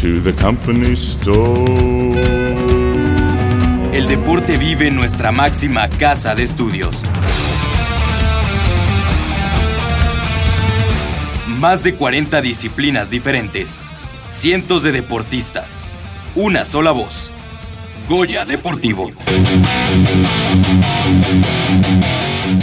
to the company store. El deporte vive en nuestra máxima casa de estudios. Más de 40 disciplinas diferentes, cientos de deportistas, una sola voz. Goya Deportivo.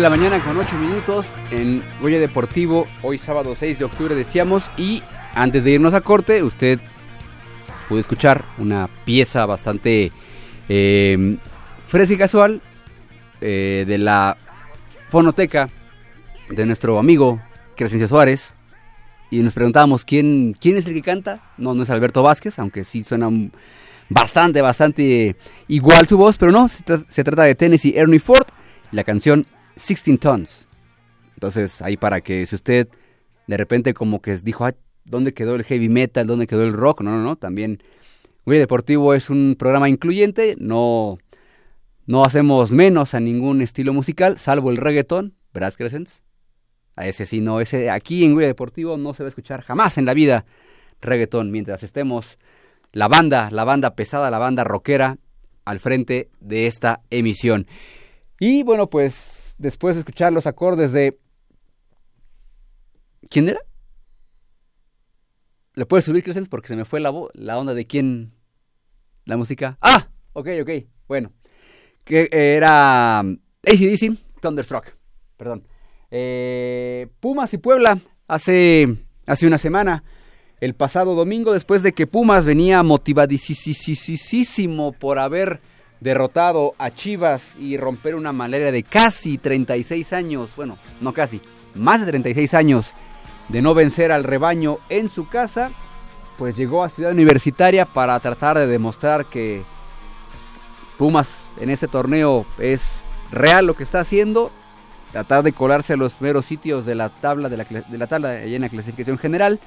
De la mañana con 8 minutos en Goya Deportivo, hoy sábado 6 de octubre decíamos y antes de irnos a corte usted pudo escuchar una pieza bastante eh, fresca y casual eh, de la fonoteca de nuestro amigo Crescencia Suárez y nos preguntábamos quién, quién es el que canta, no, no es Alberto Vázquez, aunque sí suena bastante, bastante igual su voz, pero no, se trata de Tennessee Ernie Ford, la canción 16 Tons. Entonces, ahí para que si usted de repente como que dijo, "Ay, ¿dónde quedó el heavy metal? ¿Dónde quedó el rock? No, no, no, también Goya Deportivo es un programa incluyente, no, no hacemos menos a ningún estilo musical, salvo el reggaetón, ¿verdad, Crescents? A ese sí, no, ese aquí en Goya Deportivo no se va a escuchar jamás en la vida reggaetón, mientras estemos la banda, la banda pesada, la banda rockera al frente de esta emisión. Y bueno, pues después de escuchar los acordes de... ¿Quién era? ¿Le puedes subir, Crescens? Porque se me fue la, la onda de quién... La música. ¡Ah! Ok, ok. Bueno. Que era... ACDC, Thunderstruck. Perdón. Eh, Pumas y Puebla hace, hace una semana. El pasado domingo, después de que Pumas venía motivadísimo por haber derrotado a Chivas y romper una malaria de casi 36 años, bueno, no casi, más de 36 años de no vencer al rebaño en su casa, pues llegó a Ciudad Universitaria para tratar de demostrar que Pumas en este torneo es real lo que está haciendo, tratar de colarse a los primeros sitios de la tabla de la, de la en la clasificación general.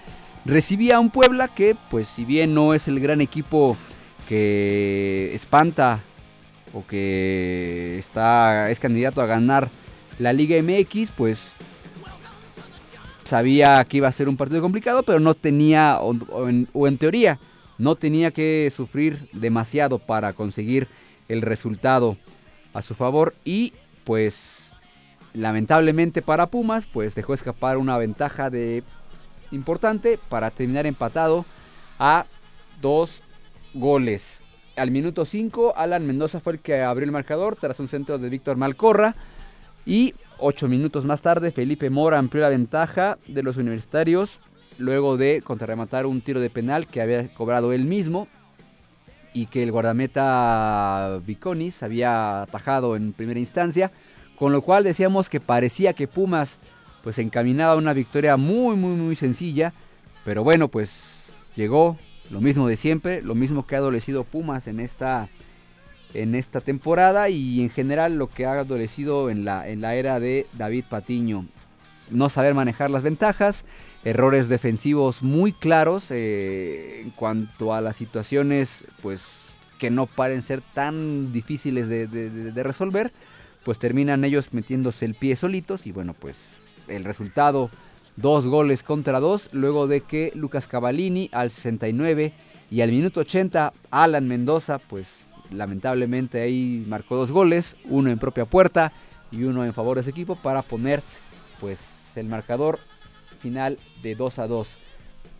Recibía a un Puebla que, pues, si bien no es el gran equipo que espanta o que está es candidato a ganar la Liga MX, pues sabía que iba a ser un partido complicado, pero no tenía, o, en, en teoría, no tenía que sufrir demasiado para conseguir el resultado a su favor. Y pues lamentablemente para Pumas pues dejó escapar una ventaja de importante para terminar empatado a dos goles al minuto 5, Alan Mendoza fue el que abrió el marcador tras un centro de Víctor Malcorra. Y 8 minutos más tarde, Felipe Mora amplió la ventaja de los universitarios luego de contrarrematar un tiro de penal que había cobrado él mismo y que el guardameta Viconis había atajado en primera instancia, con lo cual decíamos que parecía que Pumas pues encaminaba una victoria muy muy muy sencilla, pero bueno, pues llegó lo mismo de siempre, lo mismo que ha adolecido Pumas en esta en esta temporada y en general lo que ha adolecido en la en la era de David Patiño, no saber manejar las ventajas, errores defensivos muy claros eh, en cuanto a las situaciones pues que no paren ser tan difíciles de, resolver pues terminan ellos metiéndose el pie solitos y bueno pues el resultado dos goles contra dos luego de que Lucas Cavallini al 69 y al minuto 80 Alan Mendoza pues lamentablemente ahí marcó dos goles uno en propia puerta y uno en favor de ese equipo para poner pues el marcador final de 2 a 2.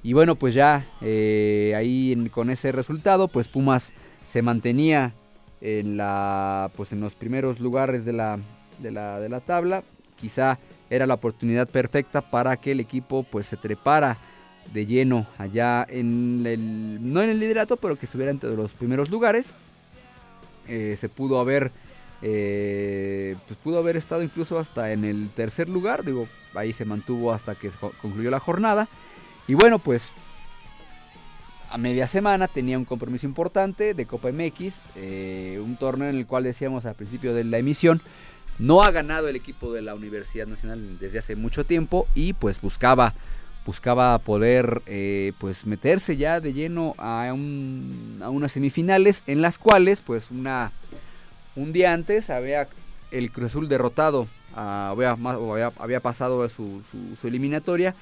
Y bueno, pues ya eh, ahí con ese resultado, pues Pumas se mantenía en la pues en los primeros lugares de la, de la, de la tabla. Quizá era la oportunidad perfecta para que el equipo pues se trepara de lleno allá en el no en el liderato, pero que estuviera entre los primeros lugares. Eh, se pudo haber eh, pues pudo haber estado incluso hasta en el tercer lugar, digo, ahí se mantuvo hasta que concluyó la jornada. Y bueno, pues a media semana tenía un compromiso importante de Copa MX, eh, un torneo en el cual decíamos al principio de la emisión, no ha ganado el equipo de la Universidad Nacional desde hace mucho tiempo y pues buscaba buscaba poder eh, pues meterse ya de lleno a, a unas semifinales en las cuales pues una un día antes había el Cruz Azul derrotado, había, había, pasado su, su, eliminatoria,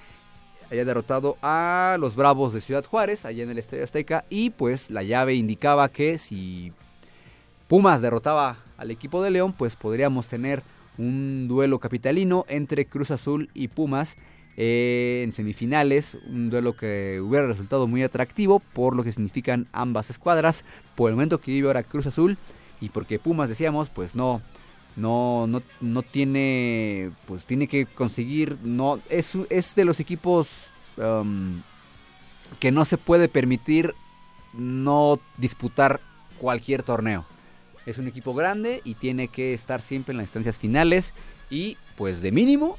había derrotado a los Bravos de Ciudad Juárez, allá en el Estadio Azteca, y pues la llave indicaba que si Pumas derrotaba al equipo de León, pues podríamos tener un duelo capitalino entre Cruz Azul y Pumas eh, en semifinales, un duelo que hubiera resultado muy atractivo por lo que significan ambas escuadras. Por el momento que vive ahora Cruz Azul, y porque Pumas decíamos pues no no no no tiene pues tiene que conseguir no es de los equipos um, que no se puede permitir no disputar cualquier torneo es un equipo grande y tiene que estar siempre en las instancias finales y pues de mínimo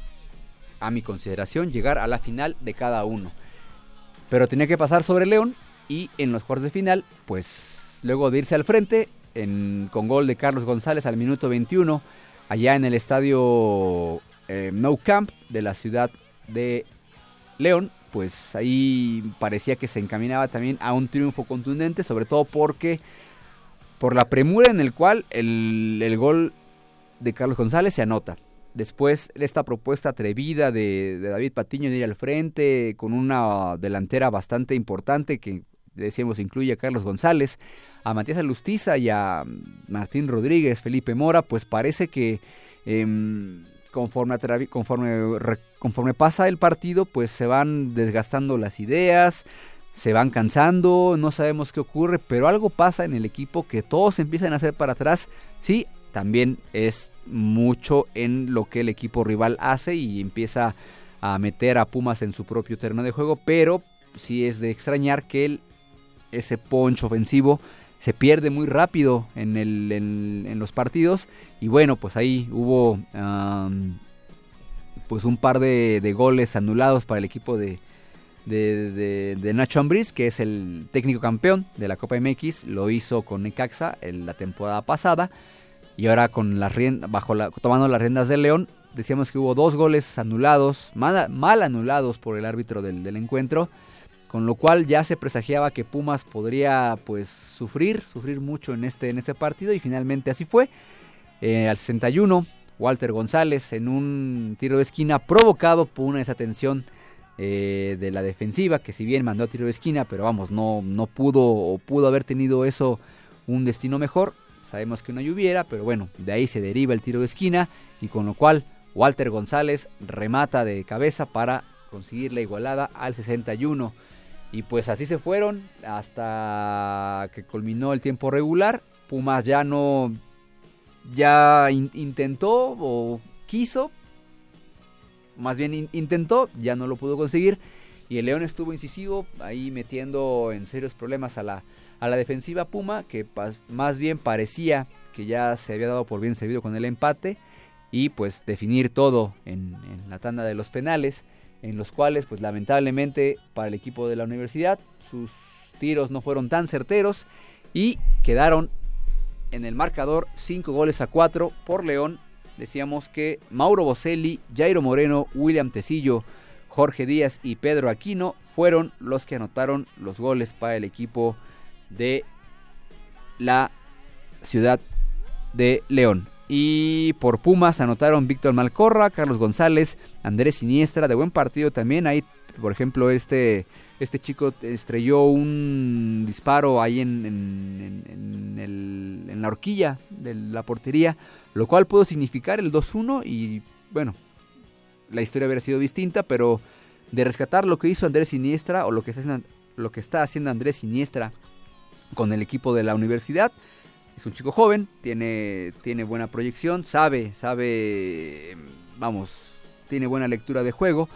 a mi consideración llegar a la final de cada uno pero tenía que pasar sobre León y en los cuartos de final pues luego de irse al frente con gol de Carlos González al minuto 21, allá en el estadio eh, No Camp de la ciudad de León. Pues ahí parecía que se encaminaba también a un triunfo contundente, sobre todo porque por la premura en el cual el, el gol de Carlos González se anota. Después esta propuesta atrevida de, David Patiño de ir al frente con una delantera bastante importante que decíamos incluye a Carlos González a Matías Alustiza y a Martín Rodríguez, Felipe Mora, pues parece que em, conforme, conforme, conforme pasa el partido, pues se van desgastando las ideas, se van cansando, no sabemos qué ocurre, pero algo pasa en el equipo que todos empiezan a hacer para atrás. Sí, también es mucho en lo que el equipo rival hace y empieza a meter a Pumas en su propio terreno de juego, pero sí es de extrañar que el, ese poncho ofensivo se pierde muy rápido en, el, en, los partidos y bueno pues ahí hubo pues un par de, goles anulados para el equipo de, de, Nacho Ambriz que es el técnico campeón de la Copa MX lo hizo con Necaxa en la temporada pasada y ahora con las bajo la, tomando las riendas del León decíamos que hubo dos goles anulados mal, anulados por el árbitro del, del encuentro con lo cual ya se presagiaba que Pumas podría pues sufrir, sufrir mucho en este, en este partido y finalmente así fue. Eh, al 61, Walter González en un tiro de esquina provocado por una desatención eh, de la defensiva, que si bien mandó a tiro de esquina, pero vamos, no, no pudo o pudo haber tenido eso un destino mejor. Sabemos que no lloviera, pero bueno, de ahí se deriva el tiro de esquina y con lo cual Walter González remata de cabeza para conseguir la igualada al 61. Y pues así se fueron hasta que culminó el tiempo regular. Pumas ya no, ya intentó o quiso, más bien intentó, ya no lo pudo conseguir. Y el León estuvo incisivo, ahí metiendo en serios problemas a la, a la defensiva Puma, que más bien parecía que ya se había dado por bien servido con el empate. Y pues definir todo en, en la tanda de los penales en los cuales pues lamentablemente para el equipo de la universidad sus tiros no fueron tan certeros y quedaron en el marcador 5 goles a 4 por León. Decíamos que Mauro Boselli, Jairo Moreno, William Tecillo, Jorge Díaz y Pedro Aquino fueron los que anotaron los goles para el equipo de la ciudad de León. Y por Pumas anotaron Víctor Malcorra, Carlos González, Andrés Siniestra, de buen partido también. Ahí, por ejemplo, este, este chico estrelló un disparo ahí en, en, en, la horquilla de la portería, lo cual pudo significar el 2-1 y bueno, la historia hubiera sido distinta, pero de rescatar lo que hizo Andrés Siniestra o lo que está lo que está haciendo Andrés Siniestra con el equipo de la universidad, es un chico joven, tiene, tiene buena proyección, sabe, sabe, vamos, tiene buena lectura de juego.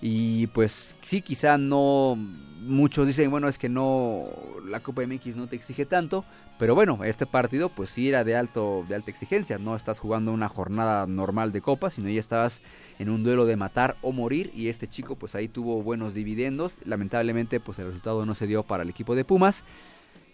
Y pues sí, quizá no, muchos dicen, bueno, es que no, la Copa MX no te exige tanto, pero bueno, este partido pues sí era de, alto, de alta exigencia, no estás jugando una jornada normal de Copa, sino ya estabas en un duelo de matar o morir y este chico pues ahí tuvo buenos dividendos, lamentablemente pues el resultado no se dio para el equipo de Pumas.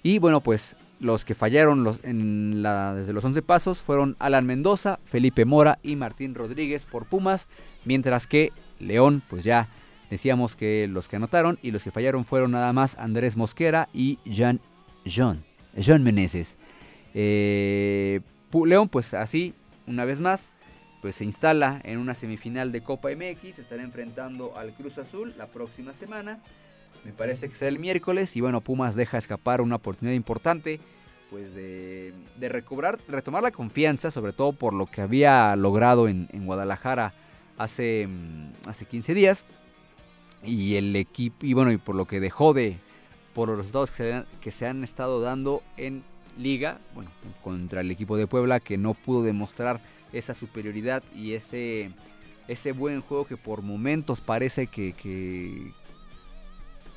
Y bueno, pues los que fallaron desde los 11 pasos fueron Alan Mendoza, Felipe Mora y Martín Rodríguez por Pumas, mientras que León, pues ya decíamos que los que anotaron y los que fallaron fueron nada más Andrés Mosquera y Jean, John, John Meneses. Eh, León, pues así, una vez más, pues se instala en una semifinal de Copa MX, estará enfrentando al Cruz Azul la próxima semana me parece que será el miércoles y bueno, Pumas deja escapar una oportunidad importante pues de, recobrar, retomar la confianza, sobre todo por lo que había logrado en, Guadalajara hace, mm, hace 15 días. Y el equipo y bueno, y por lo que dejó de por los resultados que se, que se han estado dando en liga, bueno, contra el equipo de Puebla que no pudo demostrar esa superioridad y ese ese buen juego que por momentos parece que,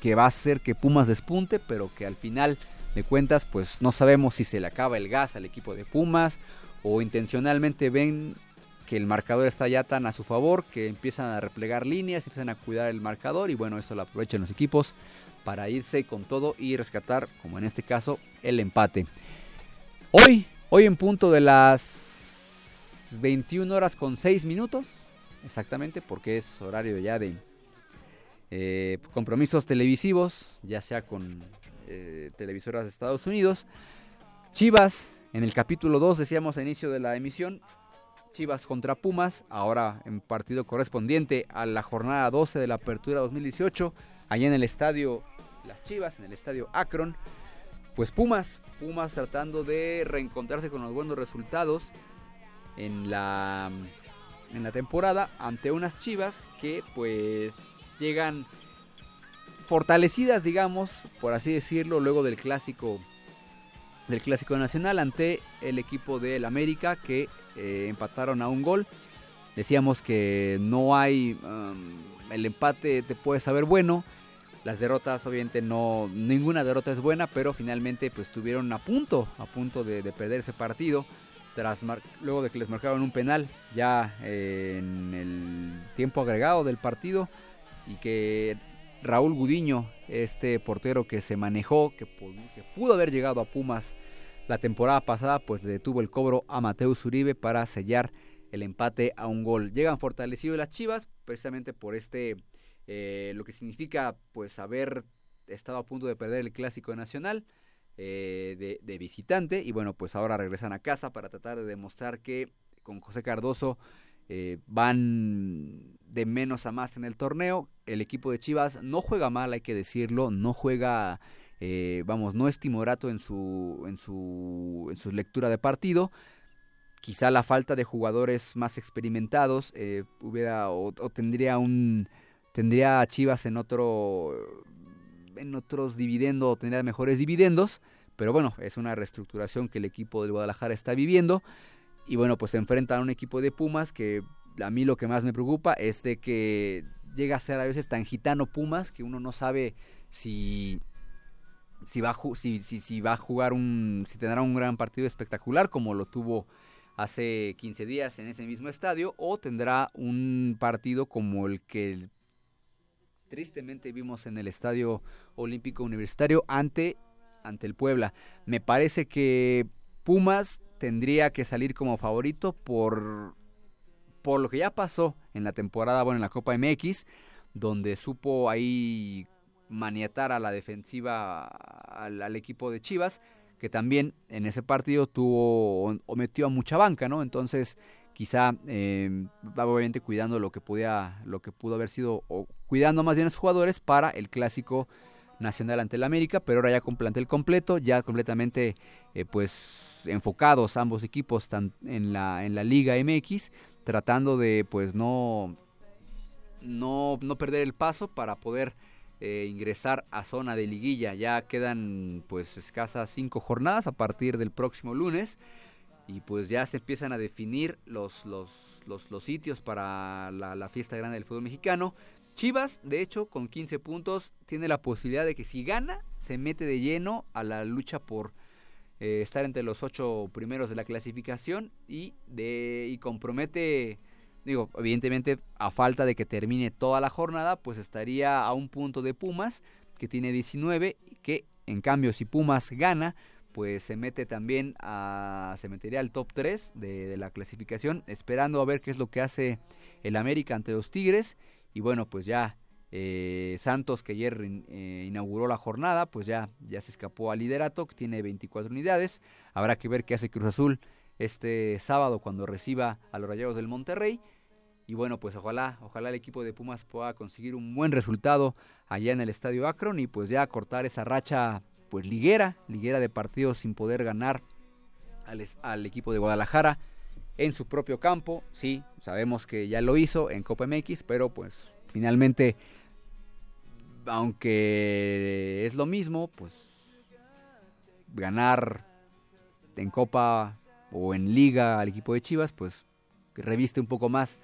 que va a hacer que Pumas despunte, pero que al final de cuentas pues no sabemos si se le acaba el gas al equipo de Pumas o intencionalmente ven que el marcador está ya tan a su favor que empiezan a replegar líneas, empiezan a cuidar el marcador y bueno, eso lo aprovechan los equipos para irse con todo y rescatar, como en este caso, el empate. Hoy, hoy en punto de las 21 horas con 6 minutos, exactamente, porque es horario ya de, eh, compromisos televisivos, ya sea con eh, televisoras de Estados Unidos. Chivas, en el capítulo 2 decíamos a inicio de la emisión, Chivas contra Pumas, ahora en partido correspondiente a la jornada 12 de la Apertura 2018, allá en el estadio Las Chivas, en el estadio Akron. Pues Pumas, Pumas tratando de reencontrarse con los buenos resultados en la en la temporada ante unas Chivas que pues llegan fortalecidas, digamos, por así decirlo, luego del clásico del clásico nacional ante el equipo del América que eh, empataron a un gol. Decíamos que no hay um, el empate te puede saber bueno. Las derrotas, obviamente, no. Ninguna derrota es buena, pero finalmente pues estuvieron a punto, a punto de, perder ese partido. Tras luego de que les marcaron un penal ya en el tiempo agregado del partido y que Raúl Gudiño, este portero que se manejó, que, pudo haber llegado a Pumas la temporada pasada, pues le detuvo el cobro a Mateus Uribe para sellar el empate a un gol. Llegan fortalecidos las Chivas, precisamente por este, eh, lo que significa pues haber estado a punto de perder el clásico nacional eh, de, de visitante y bueno pues ahora regresan a casa para tratar de demostrar que con José Cardoso eh, van de menos a más en el torneo. El equipo de Chivas no juega mal, hay que decirlo, no juega, eh, vamos, no es timorato en su, en su, en su lectura de partido. Quizá la falta de jugadores más experimentados eh, hubiera o, tendría un tendría Chivas en otro en otros dividendo tendría mejores dividendos, pero bueno, es una reestructuración que el equipo del Guadalajara está viviendo y bueno, pues se enfrenta a un equipo de Pumas que a mí lo que más me preocupa es de que llega a ser a veces tan gitano Pumas que uno no sabe si si va a, va a jugar un si tendrá un gran partido espectacular como lo tuvo hace 15 días en ese mismo estadio o tendrá un partido como el que tristemente vimos en el Estadio Olímpico Universitario ante ante el Puebla. Me parece que Pumas tendría que salir como favorito por por lo que ya pasó en la temporada, bueno, en la Copa MX, donde supo ahí maniatar a la defensiva al, equipo de Chivas, que también en ese partido tuvo o, metió a mucha banca, ¿no? Entonces, quizá eh, obviamente cuidando lo que podía, lo que pudo haber sido, o cuidando más bien a los jugadores para el clásico nacional ante el América, pero ahora ya con plantel completo, ya completamente eh, pues enfocados ambos equipos en la, en la Liga MX, tratando de pues no, no, no perder el paso para poder eh, ingresar a zona de liguilla. Ya quedan pues escasas cinco jornadas a partir del próximo lunes y pues ya se empiezan a definir los, los, los, los sitios para la, fiesta grande del fútbol mexicano. Chivas, de hecho, con 15 puntos, tiene la posibilidad de que si gana, se mete de lleno a la lucha por eh, estar entre los ocho primeros de la clasificación y, de, y compromete, digo, evidentemente a falta de que termine toda la jornada, pues estaría a un punto de Pumas, que tiene 19, que en cambio si Pumas gana, pues se mete también a, se metería al top 3 de, la clasificación, esperando a ver qué es lo que hace el América ante los Tigres y bueno, pues ya eh, Santos, que ayer eh, inauguró la jornada, pues ya, ya se escapó al liderato, que tiene 24 unidades. Habrá que ver qué hace Cruz Azul este sábado cuando reciba a los Rayados del Monterrey. Y bueno, pues ojalá, ojalá el equipo de Pumas pueda conseguir un buen resultado allá en el Estadio Akron y pues ya cortar esa racha pues liguera, liguera de partidos sin poder ganar al, equipo de Guadalajara en su propio campo. Sí, sabemos que ya lo hizo en Copa MX, pero pues finalmente, aunque es lo mismo, pues ganar en Copa o en Liga al equipo de Chivas, pues reviste un poco más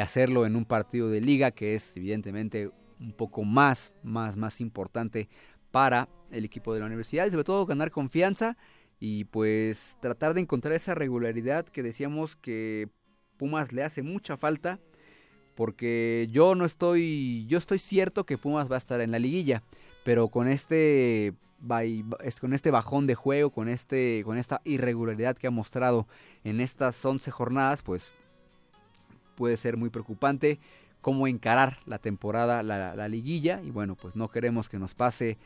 hacerlo en un partido de liga que es evidentemente un poco más, más, más importante para el equipo de la universidad y sobre todo ganar confianza y pues tratar de encontrar esa regularidad que decíamos que Pumas le hace mucha falta porque yo no estoy yo estoy cierto que Pumas va a estar en la liguilla pero con este con este bajón de juego con este con esta irregularidad que ha mostrado en estas 11 jornadas pues puede ser muy preocupante cómo encarar la temporada la, la liguilla y bueno pues no queremos que nos pase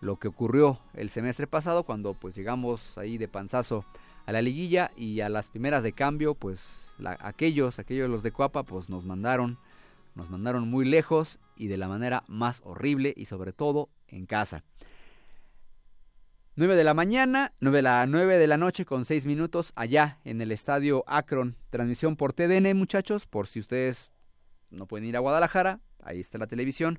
lo que ocurrió el semestre pasado cuando pues llegamos ahí de panzazo a la liguilla y a las primeras de cambio pues aquellos, aquellos los de Cuapa pues nos mandaron, nos mandaron muy lejos y de la manera más horrible y sobre todo en casa. 9 de la mañana, 9 de la, 9 de la noche con 6 minutos allá en el estadio Akron. Transmisión por TDN muchachos, por si ustedes no pueden ir a Guadalajara, ahí está la televisión,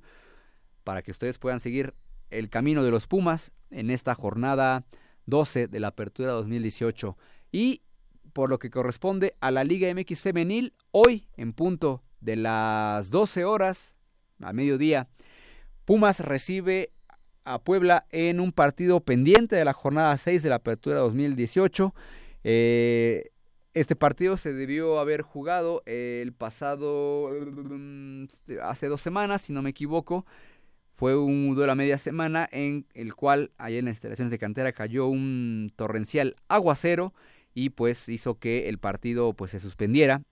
para que ustedes puedan seguir el camino de los Pumas en esta jornada 12 de la Apertura 2018. Y por lo que corresponde a la Liga MX Femenil, hoy en punto de las 12 horas, a mediodía, Pumas recibe a Puebla en un partido pendiente de la jornada 6 de la Apertura 2018. Eh, este partido se debió haber jugado el pasado mm, hace dos semanas, si no me equivoco, fue un duelo a media semana en el cual allá en las instalaciones de cantera cayó un torrencial aguacero y pues hizo que el partido pues se suspendiera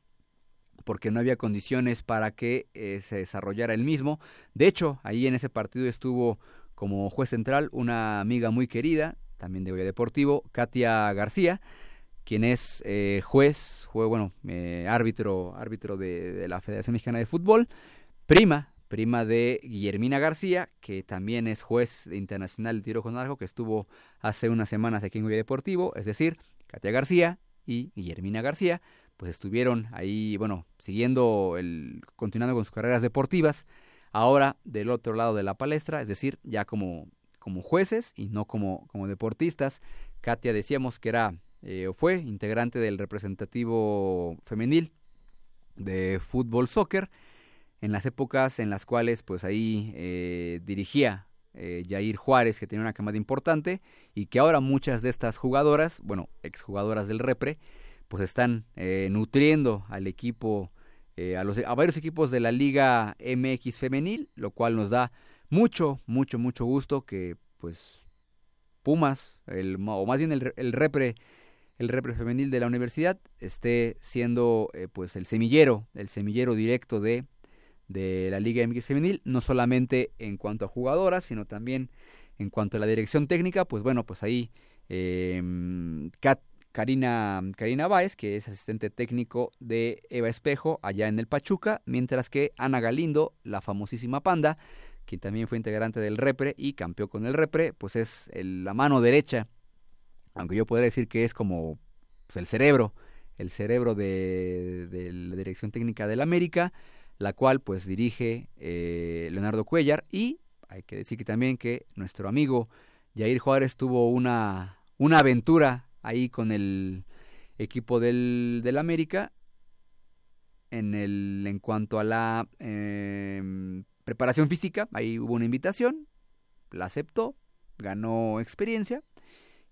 porque no había condiciones para que eh, se desarrollara el mismo. De hecho, ahí en ese partido estuvo como juez central una amiga muy querida, también de Goya Deportivo, Katia García, quien es eh, juez, juez, bueno, eh, árbitro, árbitro de, la Federación Mexicana de Fútbol, prima prima de Guillermina García, que también es juez internacional de tiro con arco, que estuvo hace unas semanas aquí en Goya Deportivo, es decir, Katia García y Guillermina García, pues estuvieron ahí, bueno, siguiendo el, continuando con sus carreras deportivas ahora del otro lado de la palestra, es decir, ya como, como jueces y no como, como deportistas. Katia decíamos que era eh, fue integrante del representativo femenil de fútbol soccer en las épocas en las cuales pues ahí eh, dirigía eh, Jair Juárez que tenía una camada importante y que ahora muchas de estas jugadoras bueno exjugadoras del repre pues están eh, nutriendo al equipo a los a varios equipos de la liga MX femenil lo cual nos da mucho mucho mucho gusto que pues Pumas el o más bien el, el repre el repre femenil de la universidad esté siendo eh, pues el semillero, el semillero directo de, de la Liga MX femenil, no solamente en cuanto a jugadoras, sino también en cuanto a la dirección técnica, pues bueno, pues ahí eh, Karina, Karina Báez, que es asistente técnico de Eva Espejo allá en el Pachuca, mientras que Ana Galindo, la famosísima Panda, quien también fue integrante del Repre y campeó con el Repre, pues es la mano derecha. Aunque yo podría decir que es como pues, el cerebro, el cerebro de, la Dirección Técnica del América, la cual pues dirige eh, Leonardo Cuellar. Y hay que decir que también que nuestro amigo Jair Juárez tuvo una, una aventura ahí con el equipo del, del América en, el, en cuanto a la em, preparación física, ahí hubo una invitación, la aceptó, ganó experiencia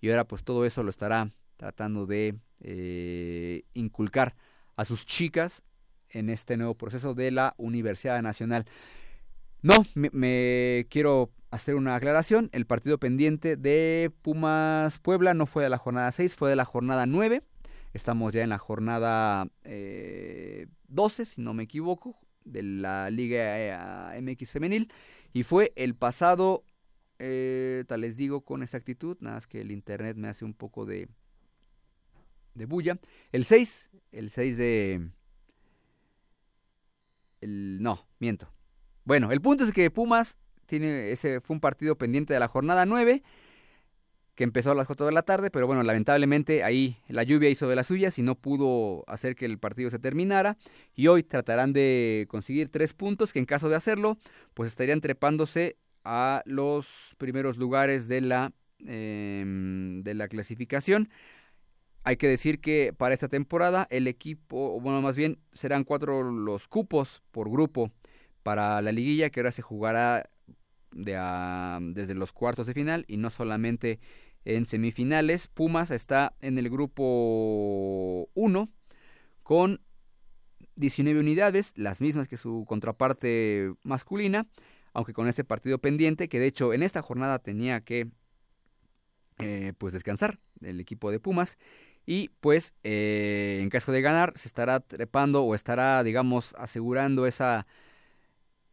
y ahora pues todo eso lo estará tratando de eh, inculcar a sus chicas en este nuevo proceso de la Universidad Nacional. No, me, quiero hacer una aclaración. El partido pendiente de Pumas Puebla no fue de la jornada 6, fue de la jornada 9. Estamos ya en la jornada eh, 12, si no me equivoco, de la Liga MX Femenil. Y fue el pasado eh, tal les digo con exactitud, nada más que el internet me hace un poco de, de bulla. El 6, el 6 de... El, no, miento. Bueno, el punto es que Pumas ese fue un partido pendiente de la jornada 9 que empezó a las 4 de la tarde, pero bueno, lamentablemente ahí la lluvia hizo de las suyas y no pudo hacer que el partido se terminara. Y hoy tratarán de conseguir tres puntos que en caso de hacerlo, pues estarían trepándose a los primeros lugares de la, em, de la clasificación. Hay que decir que para esta temporada el equipo, bueno, más bien serán cuatro los cupos por grupo para la liguilla que ahora se jugará de desde los cuartos de final y no solamente en semifinales. Pumas está en el grupo 1 con 19 unidades, las mismas que su contraparte masculina aunque con este partido pendiente, que de hecho en esta jornada tenía que eh, pues descansar el equipo de Pumas. Y pues eh, en caso de ganar se estará trepando o estará digamos asegurando esa,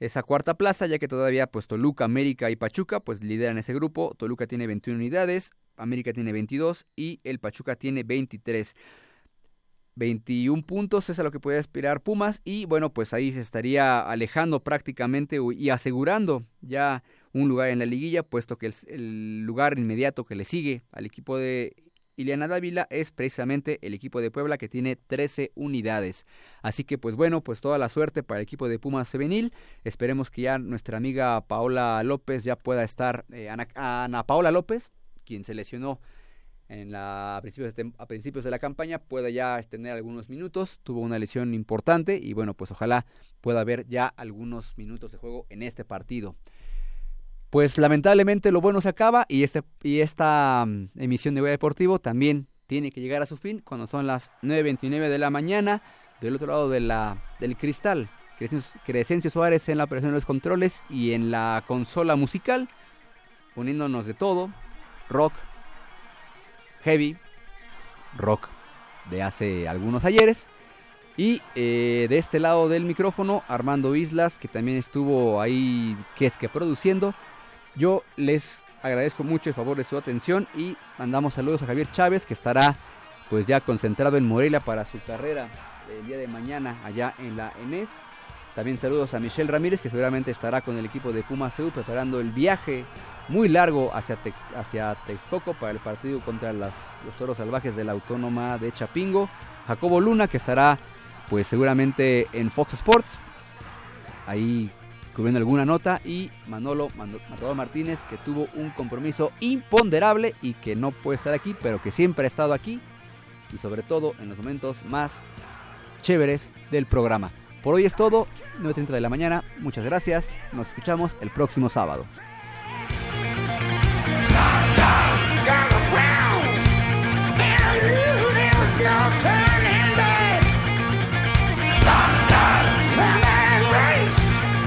esa cuarta plaza ya que todavía pues Toluca, América y Pachuca pues lideran ese grupo. Toluca tiene 21 unidades, América tiene 22 y el Pachuca tiene 23. 21 puntos es a lo que puede aspirar Pumas y bueno pues ahí se estaría alejando prácticamente y asegurando ya un lugar en la liguilla puesto que el, lugar inmediato que le sigue al equipo de Ileana Dávila es precisamente el equipo de Puebla que tiene 13 unidades. Así que pues bueno, pues toda la suerte para el equipo de Pumas Femenil. Esperemos que ya nuestra amiga Paola López ya pueda estar, eh, Ana, Ana Paola López, quien se lesionó en la, a, principios de, a principios de la campaña pueda ya tener algunos minutos. Tuvo una lesión importante y bueno, pues ojalá pueda haber ya algunos minutos de juego en este partido. Pues lamentablemente lo bueno se acaba y, este, y esta mm, emisión de Goya Deportivo también tiene que llegar a su fin cuando son las 9.29 de la mañana del otro lado de la, del cristal. Crescencio Suárez en la operación de los controles y en la consola musical, poniéndonos de todo, rock, heavy, rock de hace algunos ayeres. Y eh, de este lado del micrófono, Armando Islas, que también estuvo ahí, que es que produciendo. Yo les agradezco mucho el favor de su atención y mandamos saludos a Javier Chávez, que estará pues ya concentrado en Morelia para su carrera el día de mañana allá en la ENES. También saludos a Michelle Ramírez, que seguramente estará con el equipo de Puma Seúl preparando el viaje muy largo hacia, hacia Texcoco para el partido contra los toros salvajes de la Autónoma de Chapingo. Jacobo Luna, que estará pues seguramente en Fox Sports, ahí cubriendo alguna nota y Manolo Matador Martínez que tuvo un compromiso imponderable y que no puede estar aquí, pero que siempre ha estado aquí y sobre todo en los momentos más chéveres del programa. Por hoy es todo, 9.30 de la mañana, muchas gracias, nos escuchamos el próximo sábado.